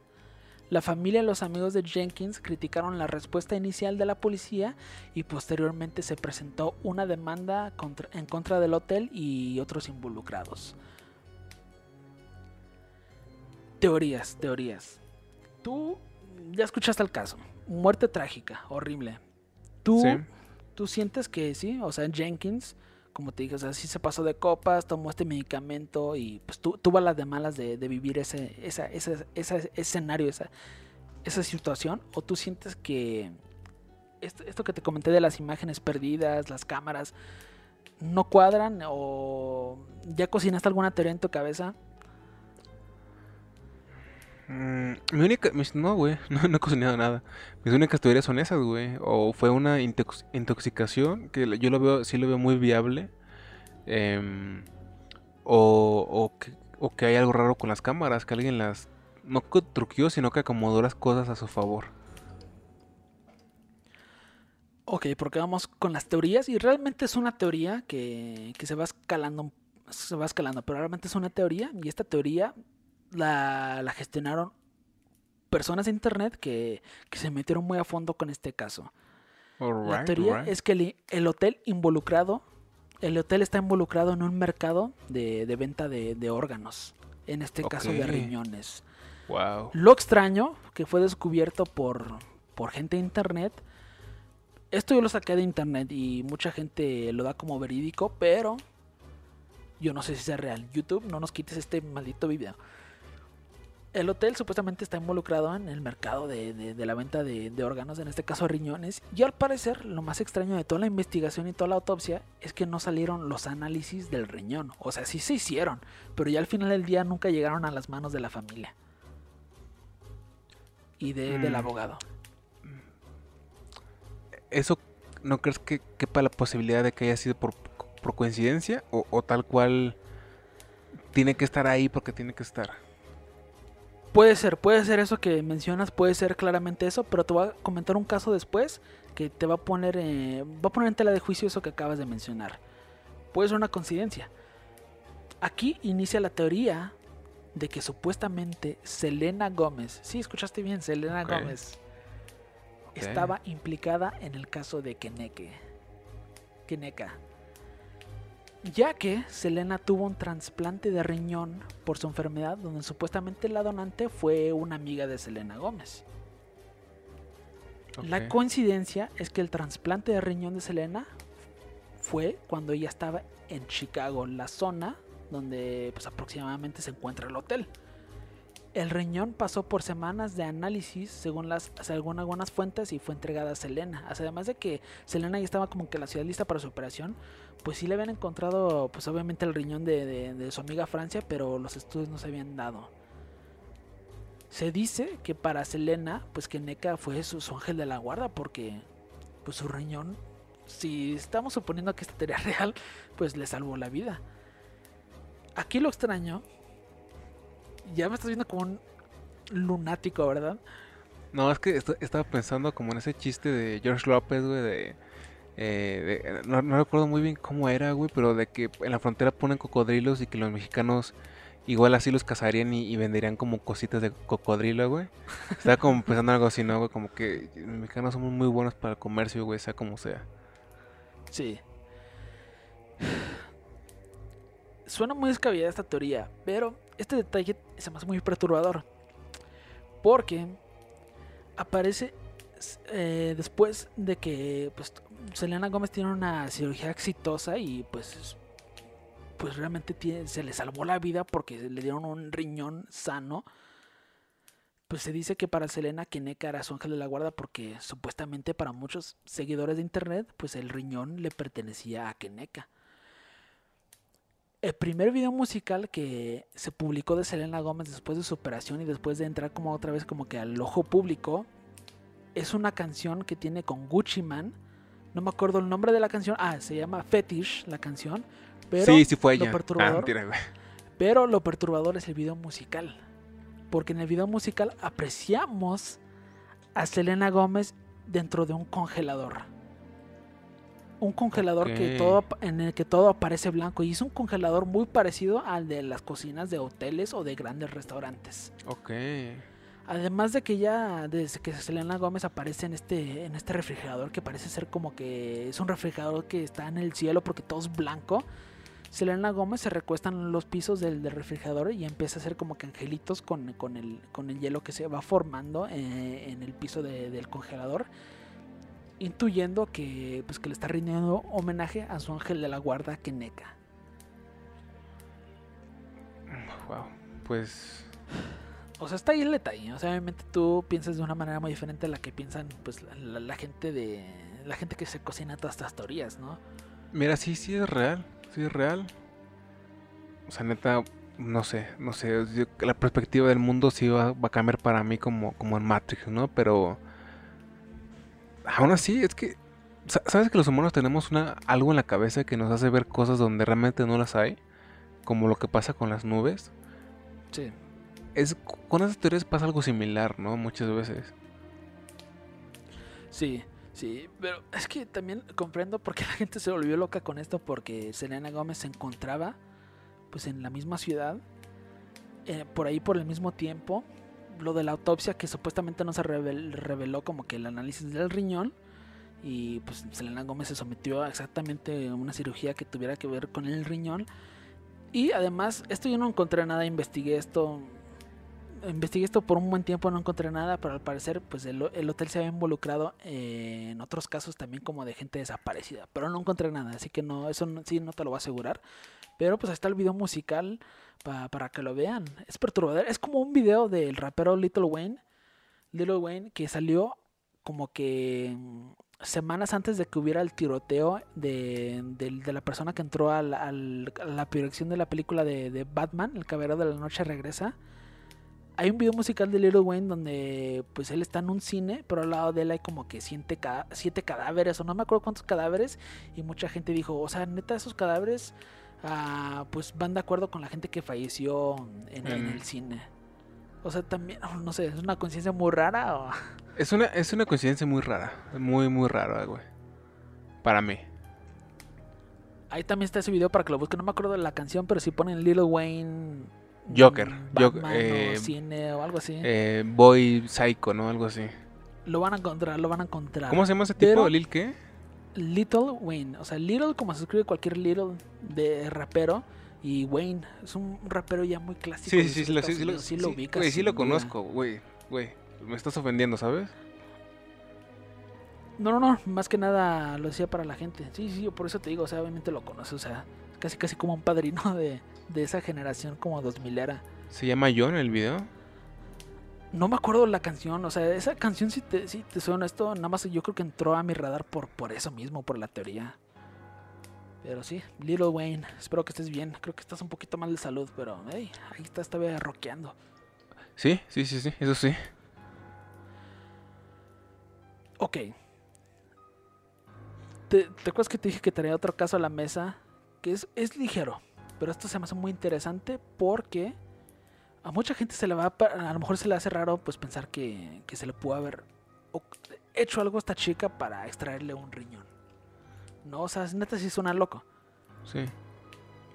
Speaker 2: La familia y los amigos de Jenkins criticaron la respuesta inicial de la policía y posteriormente se presentó una demanda contra- en contra del hotel y otros involucrados. Teorías, teorías. Tú ya escuchaste el caso. Muerte trágica, horrible. Tú,
Speaker 1: Sí.
Speaker 2: tú sientes que sí, o sea, Jenkins, como te dije, o sea, sí se pasó de copas, tomó este medicamento y pues tu- tuvo las de malas de, vivir ese, esa- esa- ese escenario, esa, esa situación. O tú sientes que esto, esto que te comenté de las imágenes perdidas, las cámaras, no cuadran o ya cocinaste alguna teoría en tu cabeza.
Speaker 1: Mm, mi única. mis- no, güey. No, no he cocinado nada. Mis únicas teorías son esas, güey. O fue una intox- intoxicación. Que yo lo veo. Sí lo veo muy viable. em, o, o, que, hay algo raro con las cámaras. Que alguien las. No que truqueó, sino que acomodó las cosas a su favor.
Speaker 2: Ok, porque vamos con las teorías y realmente es una teoría que, que se va escalando, se va escalando, pero realmente es una teoría y esta teoría la, la gestionaron personas de internet que, que se metieron muy a fondo con este caso. La teoría es que el, el hotel involucrado, el hotel está involucrado en un mercado de, de venta de, de órganos, en este caso de riñones.
Speaker 1: Wow.
Speaker 2: Lo extraño que fue descubierto por, por gente de internet. Esto yo lo saqué de internet y mucha gente lo da como verídico, pero yo no sé si sea real. YouTube, no nos quites este maldito video. El hotel supuestamente está involucrado en el mercado de, de- de la venta de, de órganos, en este caso riñones. Y al parecer, lo más extraño de toda la investigación y toda la autopsia es que no salieron los análisis del riñón. O sea, sí se hicieron, pero ya al final del día nunca llegaron a las manos de la familia y de- del
Speaker 1: Mm.
Speaker 2: abogado.
Speaker 1: ¿Eso no crees que quepa la posibilidad de que haya sido por, por coincidencia? O, o tal cual tiene que estar ahí porque tiene que estar?
Speaker 2: Puede ser, puede ser eso que mencionas, puede ser claramente eso, pero te voy a comentar un caso después que te va a poner, eh, va a poner en tela de juicio eso que acabas de mencionar. Puede ser una coincidencia. Aquí inicia la teoría de que supuestamente Selena Gómez, sí, escuchaste bien, Selena
Speaker 1: Ok.
Speaker 2: Gómez, estaba implicada en el caso de Keneke. Keneka. Ya que Selena tuvo un trasplante de riñón por su enfermedad, donde supuestamente la donante fue una amiga de Selena Gómez. La coincidencia es que el trasplante de riñón de Selena fue cuando ella estaba en Chicago, la zona donde pues, aproximadamente se encuentra el hotel. El riñón pasó por semanas de análisis según las según algunas fuentes y fue entregada a Selena. Además de que Selena ya estaba como que la ciudad lista para su operación, pues sí le habían encontrado pues obviamente el riñón de, de- su amiga Francia, pero los estudios no se habían dado. Se dice que para Selena, pues que Neka fue su, su ángel de la guarda porque pues su riñón, si estamos suponiendo que esta teoría es real, pues le salvó la vida. Aquí lo extraño, ya me estás viendo como un lunático, ¿verdad?
Speaker 1: No, es que est- estaba pensando como en ese chiste de George López, güey, de... eh, de- no, no recuerdo muy bien cómo era, güey, pero de que en la frontera ponen cocodrilos y que los mexicanos igual así los cazarían y, y venderían como cositas de cocodrilo, güey. Estaba como pensando en algo así, ¿no, güey? Como que los mexicanos somos muy buenos para el comercio, güey, sea como sea.
Speaker 2: Sí. Suena muy descabellada esta teoría, pero este detalle se me hace muy perturbador. Porque aparece eh, después de que pues, Selena Gómez tiene una cirugía exitosa y pues, pues realmente se le salvó la vida porque le dieron un riñón sano. Pues se dice que para Selena Keneka era su ángel de la guarda porque supuestamente para muchos seguidores de internet, pues el riñón le pertenecía a Keneka. El primer video musical que se publicó de Selena Gómez después de su operación y después de entrar como otra vez como que al ojo público es una canción que tiene con Gucci Man. No me acuerdo el nombre de la canción. Ah, se llama Fetish la canción. Pero
Speaker 1: sí, sí fue ella. Ah,
Speaker 2: perturbador- pero lo perturbador es el video musical. Porque en el video musical apreciamos a Selena Gómez dentro de un congelador. Un congelador que todo, en el que todo aparece blanco. Y es un congelador muy parecido al de las cocinas de hoteles o de grandes restaurantes.
Speaker 1: Ok.
Speaker 2: Además de que ya desde que Selena Gómez aparece en este, en este refrigerador que parece ser como que es un refrigerador que está en el cielo porque todo es blanco. Selena Gómez se recuesta en los pisos del, del refrigerador y empieza a hacer como que angelitos con, con el, con el hielo que se va formando eh, en el piso de- del congelador. Intuyendo que, pues, que le está rindiendo homenaje a su ángel de la guarda, Keneka.
Speaker 1: Wow. Pues...
Speaker 2: O sea, está ahí el detalle. O sea, obviamente tú piensas de una manera muy diferente a la que piensan pues la, la- la gente de la gente que se cocina todas estas teorías, ¿no?
Speaker 1: Mira, sí, sí es real. Sí es real. O sea, neta, no sé, no sé. yo- la perspectiva del mundo sí va, va a cambiar para mí como, como en Matrix, ¿no? Pero... Aún así, es que... sa- ¿Sabes que los humanos tenemos una, algo en la cabeza que nos hace ver cosas donde realmente no las hay? Como lo que pasa con las nubes.
Speaker 2: Sí.
Speaker 1: Es, con esas teorías pasa algo similar, ¿no? Muchas veces.
Speaker 2: Sí, sí, pero es que también comprendo por qué la gente se volvió loca con esto porque Selena Gómez se encontraba pues en la misma ciudad eh, por ahí por el mismo tiempo lo de la autopsia que supuestamente no se revel- reveló como que el análisis del riñón y pues Selena Gómez se sometió a exactamente una cirugía que tuviera que ver con el riñón y además esto yo no encontré nada investigué esto investigué esto por un buen tiempo, no encontré nada, pero al parecer pues el, el hotel se había involucrado en otros casos también como de gente desaparecida, pero no encontré nada, así que no, eso sí no te lo voy a asegurar. Pero pues está el video musical pa- para que lo vean. Es perturbador, es como un video del rapero Little Wayne, Little Wayne que salió como que mm, semanas antes de que hubiera el tiroteo de, del- de la persona que entró al- al- a la proyección de la película de, de Batman, El Caballero de la Noche regresa. Hay un video musical de Little Wayne donde pues él está en un cine, pero al lado de él hay como que siete, siete cadáveres, o no me acuerdo cuántos cadáveres, y mucha gente dijo, o sea, neta, esos cadáveres ah, pues van de acuerdo con la gente que falleció en, en el cine. O sea, también, no sé, es una conciencia muy rara. O...
Speaker 1: Es una, es una coincidencia muy rara. Muy, muy rara, güey. Para mí.
Speaker 2: Ahí también está ese video para que lo busquen. No me acuerdo de la canción, pero si ponen Little Wayne.
Speaker 1: Joker,
Speaker 2: mm,
Speaker 1: Joker,
Speaker 2: Batman
Speaker 1: eh,
Speaker 2: o cine o algo así.
Speaker 1: Eh, Boy Psycho, ¿no? Algo así.
Speaker 2: lo van a encontrar, lo van a encontrar.
Speaker 1: ¿Cómo se llama ese tipo?
Speaker 2: Pero-
Speaker 1: ¿Lil qué?
Speaker 2: Little Wayne. O sea, Little como se escribe cualquier Little de rapero. Y Wayne es un rapero ya muy clásico.
Speaker 1: Sí, sí, sí, lo, sí, lo-.
Speaker 2: Sí
Speaker 1: sí,
Speaker 2: lo ubicas.
Speaker 1: güey, sí lo conozco, güey, güey. Me estás ofendiendo, ¿sabes?
Speaker 2: No, no, no, más que nada lo decía para la gente. Sí, sí, yo por eso te digo, o sea, obviamente lo conoce, o sea, casi casi como un padrino de, de esa generación como 2000 era.
Speaker 1: Se llama John el video.
Speaker 2: No me acuerdo la canción, o sea, esa canción si te, si te suena esto, nada más yo creo que entró a mi radar por, por eso mismo, por la teoría. Pero sí, Little Wayne, espero que estés bien, creo que estás un poquito mal de salud, pero hey, ahí estás todavía rockeando.
Speaker 1: Sí, sí, sí, sí, eso sí.
Speaker 2: Ok. ¿Te, ¿Te acuerdas que te dije que traía otro caso a la mesa? Que es, es ligero, pero esto se me hace muy interesante porque a mucha gente se le va a, a lo mejor se le hace raro pues pensar que, que se le pudo haber hecho algo a esta chica para extraerle un riñón. No, o sea, neta sí suena loco.
Speaker 1: Sí.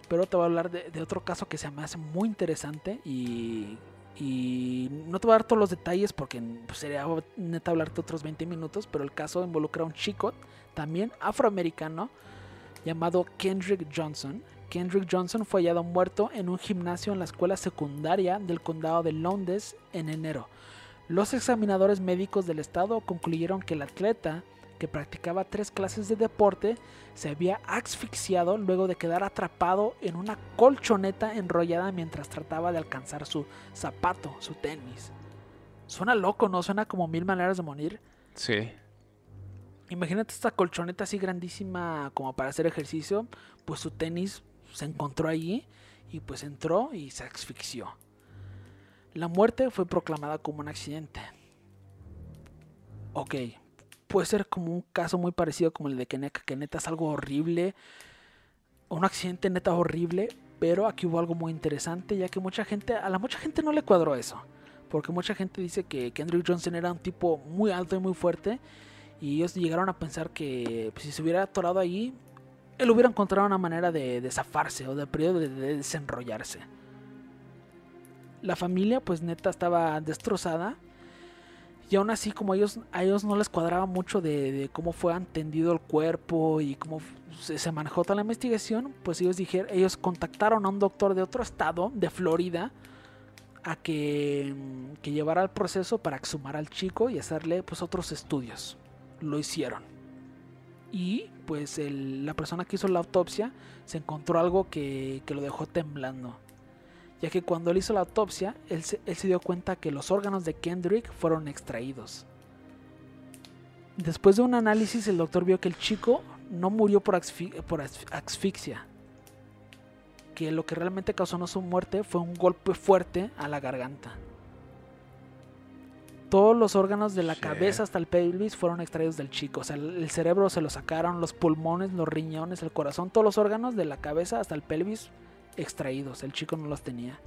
Speaker 2: Pero te voy a hablar de, de otro caso que se me hace muy interesante y, y no te voy a dar todos los detalles porque pues, sería neta hablarte otros 20 minutos, pero el caso involucra a un chico también afroamericano llamado Kendrick Johnson. Kendrick Johnson fue hallado muerto en un gimnasio en la escuela secundaria del condado de Londres en enero. Los examinadores médicos del estado concluyeron que el atleta, que practicaba tres clases de deporte, se había asfixiado luego de quedar atrapado en una colchoneta enrollada mientras trataba de alcanzar su zapato, su tenis. Suena loco, ¿no? Suena como mil maneras de morir.
Speaker 1: Sí.
Speaker 2: Imagínate esta colchoneta así grandísima como para hacer ejercicio, pues su tenis se encontró allí y pues entró y se asfixió. La muerte fue proclamada como un accidente. Ok, puede ser como un caso muy parecido como el de Keneka, que neta es algo horrible, un accidente neta horrible, pero aquí hubo algo muy interesante, ya que mucha gente, a la mucha gente no le cuadró eso, porque mucha gente dice que Kendrick Johnson era un tipo muy alto y muy fuerte, y ellos llegaron a pensar que pues, si se hubiera atorado ahí, él hubiera encontrado una manera de, de zafarse o de, de, de desenrollarse. La familia, pues neta, estaba destrozada. Y aún así, como ellos, a ellos no les cuadraba mucho de, cómo fue atendido el cuerpo y cómo se, manejó toda la investigación, pues ellos dijeron, ellos contactaron a un doctor de otro estado, de Florida, a que, que llevara el proceso para exhumar al chico y hacerle pues otros estudios. Lo hicieron. Y pues la persona que hizo la autopsia se encontró algo que, que lo dejó temblando. Ya que cuando él hizo la autopsia, él se, dio cuenta que los órganos de Kendrick fueron extraídos. Después de un análisis, el doctor vio que el chico no murió por, por asf- asfixia. Que lo que realmente causó no su muerte fue un golpe fuerte a la garganta. Todos los órganos de la cabeza hasta el pelvis fueron extraídos del chico. O sea, el el cerebro se lo sacaron, los pulmones, los riñones, el corazón, todos los órganos de la cabeza hasta el pelvis extraídos. El chico no los tenía.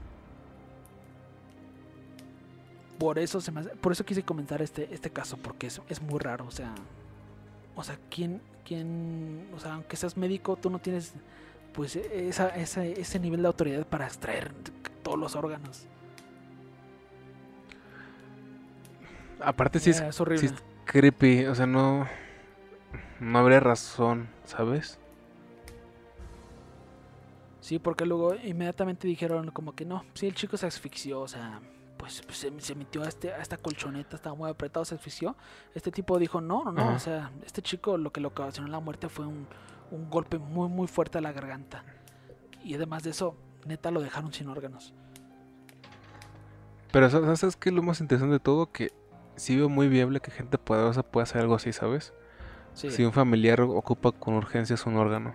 Speaker 2: Por eso se me hace- por eso quise comentar este, este caso, porque es, es muy raro. O sea, o sea, ¿quién, quién, o sea, aunque seas médico, tú no tienes pues esa, esa- ese nivel de autoridad para extraer todos los órganos.
Speaker 1: Aparte sí es,
Speaker 2: es horrible.
Speaker 1: es creepy, o sea, no no habría razón, ¿sabes?
Speaker 2: Sí, porque luego inmediatamente dijeron como que no, sí, el chico se asfixió, o sea, pues, pues, se, se metió a, este, a esta colchoneta, estaba muy apretado, se asfixió. Este tipo dijo, no, no, no, o sea, este chico lo que le ocasionó la muerte fue un, un golpe muy, muy fuerte a la garganta. Y además de eso, neta lo dejaron sin órganos.
Speaker 1: Pero sa- ¿sabes qué es lo más interesante de todo? Que sí veo muy viable que gente poderosa pueda hacer algo así, ¿sabes?
Speaker 2: Sí,
Speaker 1: Si un familiar ocupa con urgencias un órgano.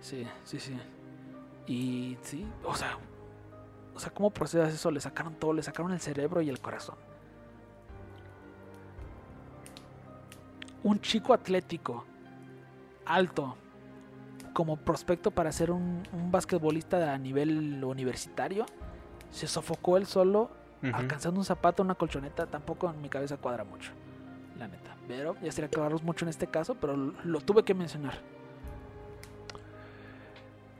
Speaker 2: sí, sí, sí. Y sí, o sea, o sea, ¿cómo procedas eso? Le sacaron todo, le sacaron el cerebro y el corazón. Un chico atlético, alto, como prospecto para ser un, un basquetbolista a nivel universitario, se sofocó él solo, Alcanzando un zapato, una colchoneta, tampoco en mi cabeza cuadra mucho, la neta. Pero ya sería aclararlos mucho en este caso, pero lo- tuve que mencionar.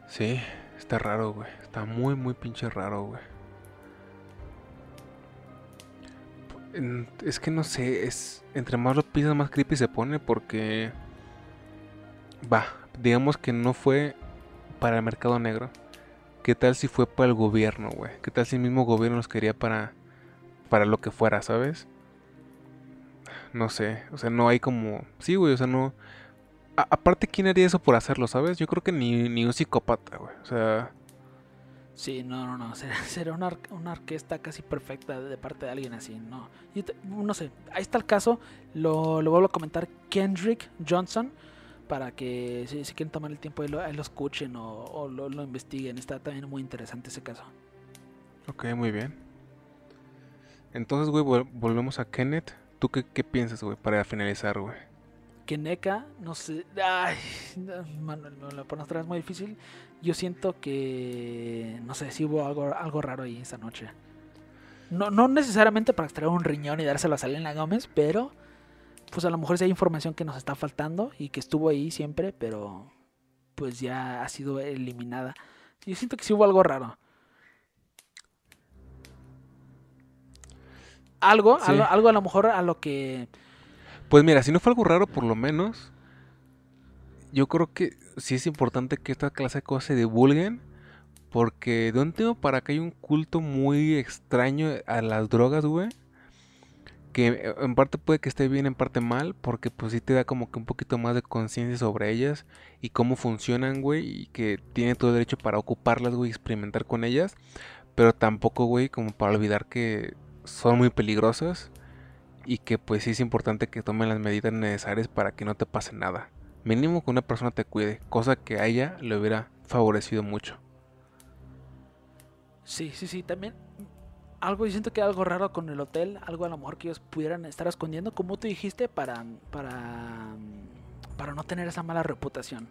Speaker 1: Sí, está raro, güey. Está muy, muy pinche raro, güey. Es que no sé, es entre más lo piensas más creepy se pone porque Va, digamos que no fue para el mercado negro. ¿Qué tal si fue para el gobierno, güey? ¿Qué tal si el mismo gobierno los quería para, para lo que fuera, ¿sabes? No sé, o sea, no hay como... Sí, güey, o sea, no... aparte, ¿quién haría eso por hacerlo, sabes? Yo creo que ni, ni un psicópata, güey. O sea...
Speaker 2: Sí, no, no, no. Será, una, una, orquesta casi perfecta de parte de alguien así, no. no sé, ahí está el caso. Lo, lo vuelvo a comentar. Kendrick Johnson para que si, quieren tomar el tiempo y lo, escuchen o, lo, investiguen. Está también muy interesante ese caso.
Speaker 1: Ok, muy bien. Entonces, güey, volvemos a Kenneth. ¿Tú qué, piensas, güey, para finalizar, güey?
Speaker 2: Keneca, no sé. Ay, Manuel, me lo pones otra vez muy difícil. Yo siento que. No sé si hubo algo, algo raro ahí esa noche. No, no necesariamente para extraer un riñón y dárselo a Selena Gómez, pero pues a lo mejor sí hay información que nos está faltando y que estuvo ahí siempre, pero pues ya ha sido eliminada. Yo siento que sí hubo algo raro. Algo, algo, a lo mejor a lo que...
Speaker 1: Pues mira, si no fue algo raro por lo menos, yo creo que sí es importante que esta clase de cosas se divulguen. Porque de un tiempo para acá hay un culto muy extraño a las drogas, güey que en parte puede que esté bien, en parte mal, porque pues sí te da como que un poquito más de conciencia sobre ellas y cómo funcionan, güey, y que tiene todo derecho para ocuparlas, güey, experimentar con ellas, pero tampoco, güey, como para olvidar que son muy peligrosas y que pues sí es importante que tomen las medidas necesarias para que no te pase nada. Mínimo que una persona te cuide, cosa que a ella le hubiera favorecido mucho.
Speaker 2: Sí, sí, sí, también algo, yo siento que algo raro con el hotel, algo a lo mejor que ellos pudieran estar escondiendo, como tú dijiste, para, para, para no tener esa mala reputación.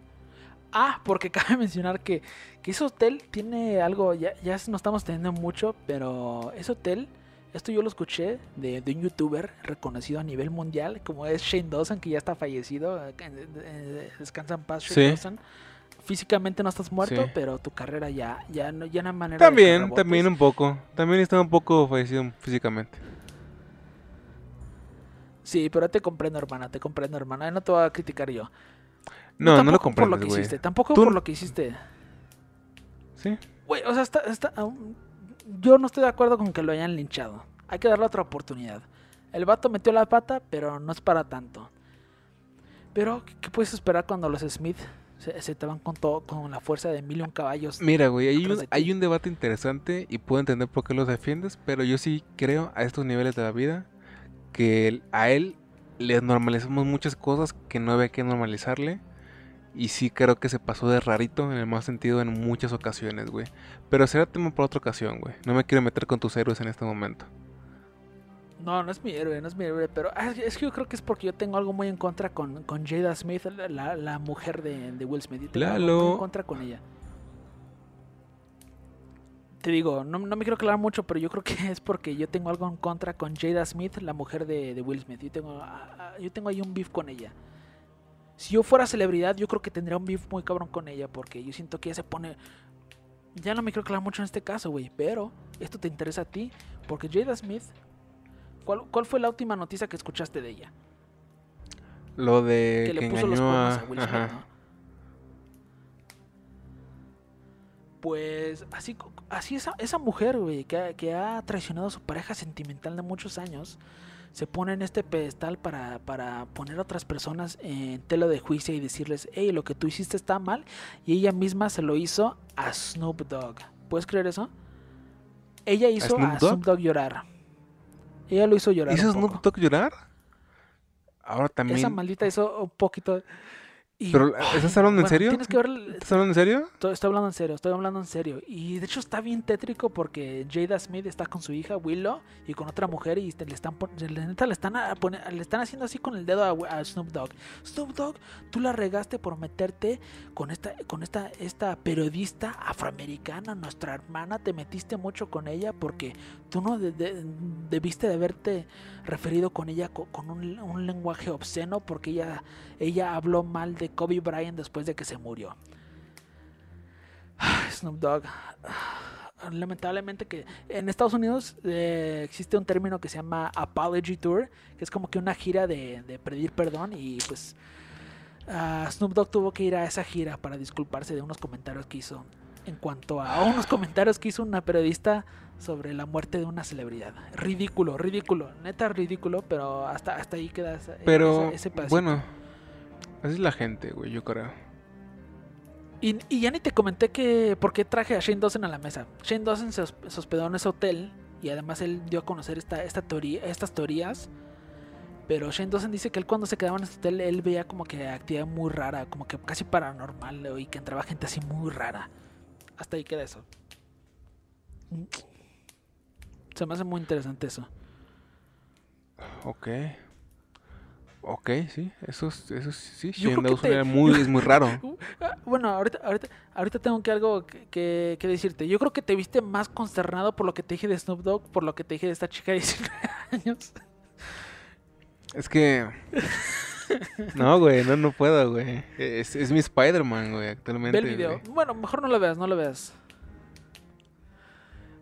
Speaker 2: Ah, porque cabe mencionar que, que ese hotel tiene algo, ya, ya no estamos teniendo mucho, pero ese hotel, esto yo lo escuché de, de un youtuber reconocido a nivel mundial, como es Shane Dawson, que ya está fallecido, eh, eh, descansa en paz Shane Dawson físicamente no estás muerto, pero tu carrera ya, ya, no, ya hay manera
Speaker 1: También, también un poco. También está un poco fallecido físicamente.
Speaker 2: Sí, pero te comprendo, hermana, te comprendo, hermana. No te voy a criticar yo.
Speaker 1: No, no, lo comprendo, por
Speaker 2: lo que hiciste. Tampoco por lo que hiciste.
Speaker 1: Sí.
Speaker 2: Güey, o sea, está, está, yo no estoy de acuerdo con que lo hayan linchado. Hay que darle otra oportunidad. El vato metió la pata, pero no es para tanto. Pero, ¿qué puedes esperar cuando los Smith se, te van con todo, con la fuerza de mil caballos.
Speaker 1: Mira, güey, hay un, hay un debate interesante y puedo entender por qué los defiendes, pero yo sí creo a estos niveles de la vida que a él le normalizamos muchas cosas que no había que normalizarle. Y sí creo que se pasó de rarito en el más sentido en muchas ocasiones, güey. Pero será tema para otra ocasión, güey. No me quiero meter con tus héroes en este momento.
Speaker 2: No, no es mi héroe, no es mi héroe, pero ah, es que yo creo que es porque yo tengo algo muy en contra con, con Jada Smith, la, mujer de, Will Smith. tengo algo muy en contra con ella. Te digo, no, me quiero aclarar mucho, pero yo creo que es porque yo tengo algo en contra con Jada Smith, la mujer de, Will Smith. Yo tengo, ah, ah, yo tengo ahí un beef con ella. Si yo fuera celebridad, yo creo que tendría un beef muy cabrón con ella, porque yo siento que ella se pone... Ya no me quiero aclarar mucho en este caso, güey, pero esto te interesa a ti, porque Jada Smith ¿Cuál, fue la última noticia que escuchaste de ella?
Speaker 1: Lo de que, le puso los a... Will Smith,
Speaker 2: Pues así, así esa, esa mujer, güey, que, ha traicionado a su pareja sentimental de muchos años, se pone en este pedestal para, para poner a otras personas en tela de juicio y decirles, hey, lo que tú hiciste está mal. Y ella misma se lo hizo a Snoop Dogg. ¿Puedes creer eso? Ella hizo a Snoop Dogg llorar. Ella lo hizo llorar.
Speaker 1: ¿Hizo Snoop Dogg llorar? Ahora también.
Speaker 2: Esa maldita hizo un poquito.
Speaker 1: Pero, ¿estás hablando en serio? Tienes que ver, ¿Estás hablando en serio?
Speaker 2: Estoy, hablando en serio, estoy hablando en serio. Y de hecho está bien tétrico porque Jada Smith está con su hija Willow y con otra mujer y le están le están, le están haciendo así con el dedo a, Snoop Dogg. Snoop Dogg, tú la regaste por meterte con esta con esta esta periodista afroamericana, nuestra hermana, te metiste mucho con ella porque tú no debiste de haberte referido con ella con, un, lenguaje obsceno porque ella ella habló mal de Kobe Bryant después de que se murió. Snoop Dogg. Lamentablemente que en Estados Unidos eh, existe un término que se llama Apology Tour, que es como que una gira de, pedir perdón y pues ah, Snoop Dogg tuvo que ir a esa gira para disculparse de unos comentarios que hizo en cuanto a unos comentarios que hizo una periodista sobre la muerte de una celebridad. Ridículo, ridículo, neta ridículo, pero hasta, hasta ahí queda ese,
Speaker 1: Pero,
Speaker 2: ese pedacito.
Speaker 1: bueno, así es la gente, güey, yo creo.
Speaker 2: Y, y ya ni te comenté que por qué traje a Shane Dawson a la mesa. Shane Dawson se hospedó en ese hotel y además él dio a conocer esta, esta teoría, estas teorías. Pero Shane Dawson dice que él cuando se quedaba en ese hotel él veía como que actividad muy rara, como que casi paranormal y que entraba gente así muy rara. Hasta ahí queda eso. Se me hace muy interesante eso.
Speaker 1: Ok. Ok, sí, eso, es- eso es- sí, Dawson
Speaker 2: te-
Speaker 1: muy, es muy raro.
Speaker 2: Ah, Bueno, ahorita, ahorita, ahorita tengo que algo que, que- que decirte. Yo creo que te viste más consternado por lo que te dije de Snoop Dogg, por lo que te dije de esta chica de 19 años.
Speaker 1: Es que... No, güey, no, no puedo, güey. Es, es mi Spider-Man, güey,
Speaker 2: Ve
Speaker 1: actualmente.
Speaker 2: el video.
Speaker 1: güey.
Speaker 2: Bueno, mejor no lo veas, no lo veas.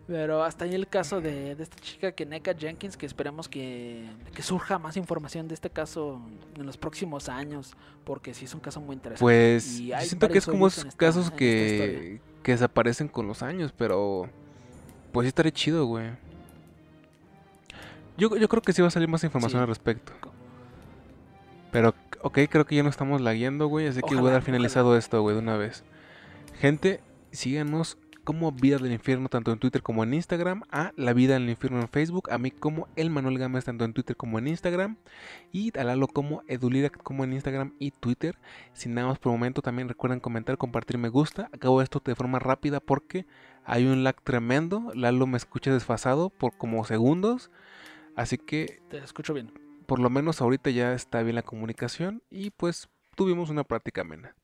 Speaker 2: Pero hasta ahí el caso de, de esta chica que Neka Jenkins, que esperemos que, que surja más información de este caso en los próximos años, porque sí es un caso muy interesante.
Speaker 1: Pues yo siento que es como esos
Speaker 2: esta-
Speaker 1: casos que, que desaparecen con los años, pero pues sí estaría chido, güey. Yo, yo creo que sí va a salir más información
Speaker 2: Sí.
Speaker 1: al respecto. Pero, ok, creo que ya no estamos laguiendo, güey, así que voy a dar finalizado esto, güey, de una vez. Gente, síganos como Vida del Infierno, tanto en Twitter como en Instagram, a La Vida del Infierno en Facebook, a mí como El Manuel Gámez, tanto en Twitter como en Instagram, y a Lalo como Edulirac como en Instagram y Twitter. Sin nada más por el momento, también recuerden comentar, compartir, me gusta. Acabo esto de forma rápida porque hay un lag tremendo. Lalo me escucha desfasado por como segundos. Así que
Speaker 2: Te escucho bien.
Speaker 1: Por lo menos ahorita ya está bien la comunicación y pues tuvimos una plática amena.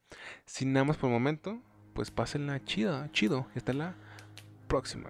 Speaker 1: Sin nada más por el momento, pues pásenla chida, chido. Hasta la próxima.